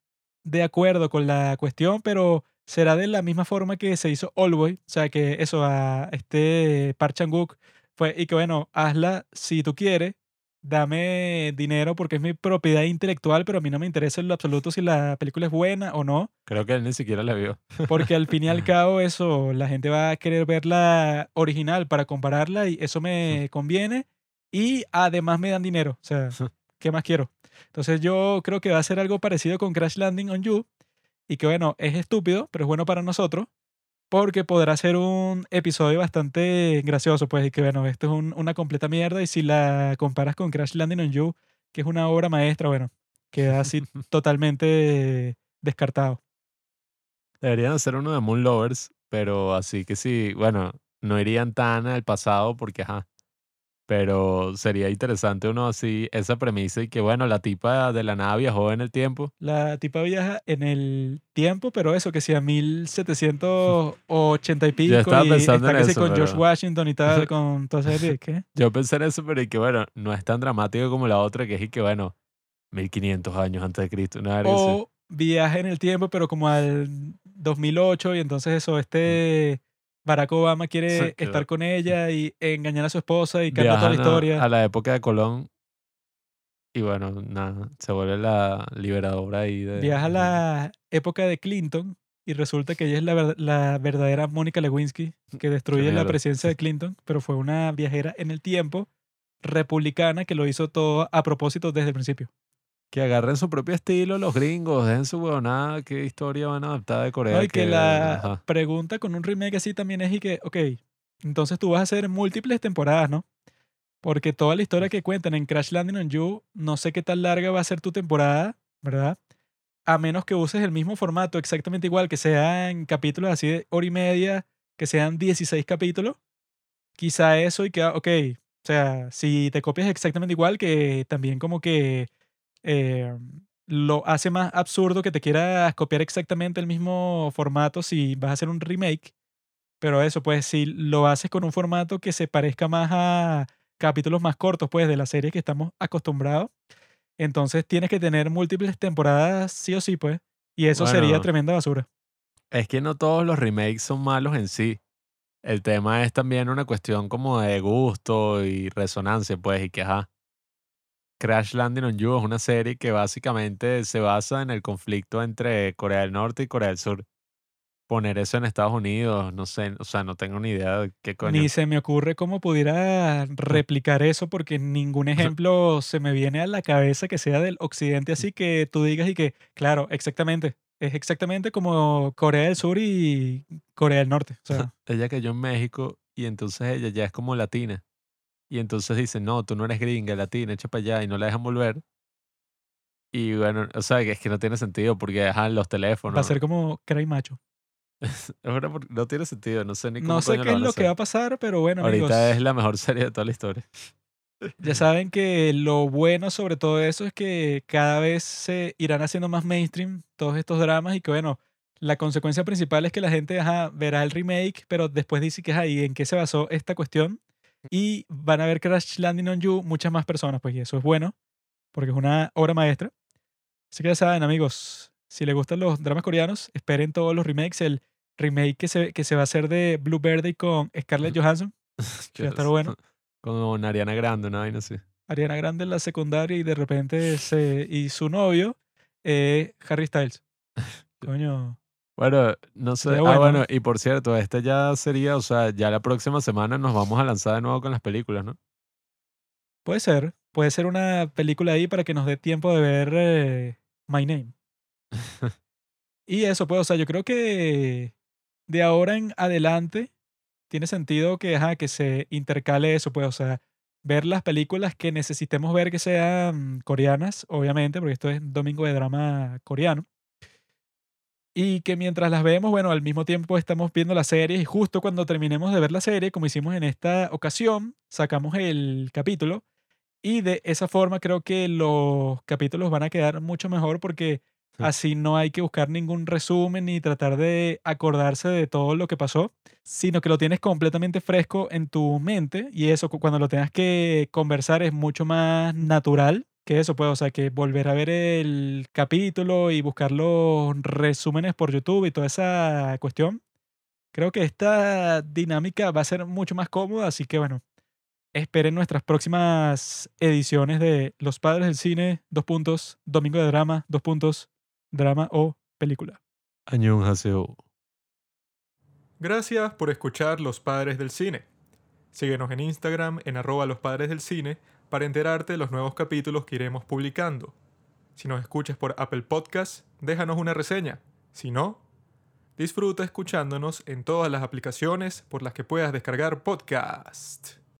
de acuerdo con la cuestión, pero será de la misma forma que se hizo Allboy, o sea, que eso a este Park Chan-wook fue, y que bueno, hazla si tú quieres, dame dinero porque es mi propiedad intelectual, pero a mí no me interesa en lo absoluto si la película es buena o no. Creo que él ni siquiera la vio. Porque al fin y al cabo eso, la gente va a querer ver la original para compararla y eso me conviene. Y además me dan dinero. O sea, ¿qué más quiero? Entonces yo creo que va a ser algo parecido con Crash Landing on You. Y que bueno, es estúpido, pero es bueno para nosotros. Porque podrá ser un episodio bastante gracioso, pues, y que bueno, esto es un- una completa mierda. Y si la comparas con Crash Landing on You, que es una obra maestra, bueno, queda así totalmente descartado. Deberían hacer uno de Moon Lovers, pero así que sí, bueno, no irían tan al pasado porque, ajá. Pero sería interesante uno así, esa premisa y que, bueno, la tipa de la nada viajó en el tiempo. La tipa viaja en el tiempo, pero eso, que sea 1780 y pico. estaba y pensando está en casi eso, con George pero- Washington y tal, con toda esa serie. ¿Qué? Yo pensé en eso, pero y que, bueno, no es tan dramático como la otra, que es y que, bueno, 1500 años antes de Cristo. Una verga así. O viaja en el tiempo, pero como al 2008, y entonces eso, este Barack Obama quiere Sí, estar claro. con ella y engañar a su esposa y cambia toda la historia. A, la época de Colón. Y bueno, nada, se vuelve la liberadora ahí de... Viaja a la época de Clinton y resulta que ella es la, la verdadera Mónica Lewinsky que destruye la presidencia de Clinton, pero fue una viajera en el tiempo republicana que lo hizo todo a propósito desde el principio. Que agarren su propio estilo los gringos, dejen su huevonada, qué historia van a adaptar de Corea. No, y que la ajá. pregunta con un remake así también es y que, ok, entonces tú vas a hacer múltiples temporadas, ¿no? Porque toda la historia que cuentan en Crash Landing on You, no sé qué tan larga va a ser tu temporada, ¿verdad? A menos que uses el mismo formato exactamente igual, que sean capítulos así de hora y media, que sean 16 capítulos. Quizá eso y que, ok, o sea, si te copias exactamente igual, que también como que eh, lo hace más absurdo que te quieras copiar exactamente el mismo formato si vas a hacer un remake. Pero eso, pues si lo haces con un formato que se parezca más a capítulos más cortos, pues de la serie que estamos acostumbrados, Entonces tienes que tener múltiples temporadas sí o sí, pues. Y eso sería tremenda basura. Es que no todos los remakes son malos en sí. El tema es también una cuestión como de gusto y resonancia, pues, y que ajá. Crash Landing on You es una serie que básicamente se basa en el conflicto entre Corea del Norte y Corea del Sur. Poner eso en Estados Unidos, no sé, o sea, no tengo ni idea de qué coño. Ni se me ocurre cómo pudiera replicar eso porque ningún ejemplo se me viene a la cabeza que sea del occidente así que tú digas y que, claro, exactamente. Es exactamente como Corea del Sur y Corea del Norte. O sea, Ella cayó en México y entonces ella ya es como latina. Y entonces dicen, no, tú no eres gringa, latina, echa para allá y no la dejan volver. Y bueno, o sea, que es que no tiene sentido porque dejan los teléfonos. va a ser como Cray Macho. Es no tiene sentido, no sé ni cómo No sé qué es lo que va a pasar, pero bueno, Ahorita amigos. es la mejor serie de toda la historia. Ya saben que lo bueno sobre todo eso es que cada vez se irán haciendo más mainstream todos estos dramas y que bueno, la consecuencia principal es que la gente ajá, verá el remake, pero después dice que ahí en qué se basó esta cuestión y van a ver Crash Landing on You muchas más personas, pues y eso es bueno porque es una obra maestra. Así que ya saben, amigos, si les gustan los dramas coreanos, esperen todos los remakes, el remake que se, que se va a hacer de Blue Verde con Scarlett Johansson, que va a estar bueno. Con Ariana Grande, una vaina así. Ariana Grande en la secundaria y de repente se y su novio eh, Harry Styles. Coño, Bueno, no sé. Ah, bueno. bueno, y por cierto, este ya sería, o sea, ya la próxima semana nos vamos a lanzar de nuevo con las películas, ¿no? puede ser, puede ser una película ahí para que nos dé tiempo de ver eh, My Name. Y eso, pues, o sea, yo creo que de ahora en adelante tiene sentido que, ajá, que se intercale eso, pues, o sea, ver las películas que necesitemos ver que sean coreanas, obviamente, porque esto es domingo de drama coreano. Y que mientras las vemos, bueno, al mismo tiempo estamos viendo la serie y justo cuando terminemos de ver la serie, como hicimos en esta ocasión, sacamos el capítulo y de esa forma creo que los capítulos van a quedar mucho mejor porque Sí. así no hay que buscar ningún resumen ni tratar de acordarse de todo lo que pasó, sino que lo tienes completamente fresco en tu mente y eso cu- cuando lo tengas que conversar es mucho más natural que eso, pues, o sea, que volver a ver el capítulo y buscar los resúmenes por YouTube y toda esa cuestión. Creo que esta dinámica va a ser mucho más cómoda, así que bueno, esperen nuestras próximas ediciones de Los Padres del Cine, dos puntos, Domingo de Drama, dos puntos, drama o película. Annyeonghaseyo. Gracias por escuchar Los Padres del Cine. Síguenos en Instagram en arroba los padres del cine para enterarte de los nuevos capítulos que iremos publicando. Si nos escuchas por Apple Podcast, déjanos una reseña. Si no, disfruta escuchándonos en todas las aplicaciones por las que puedas descargar podcast.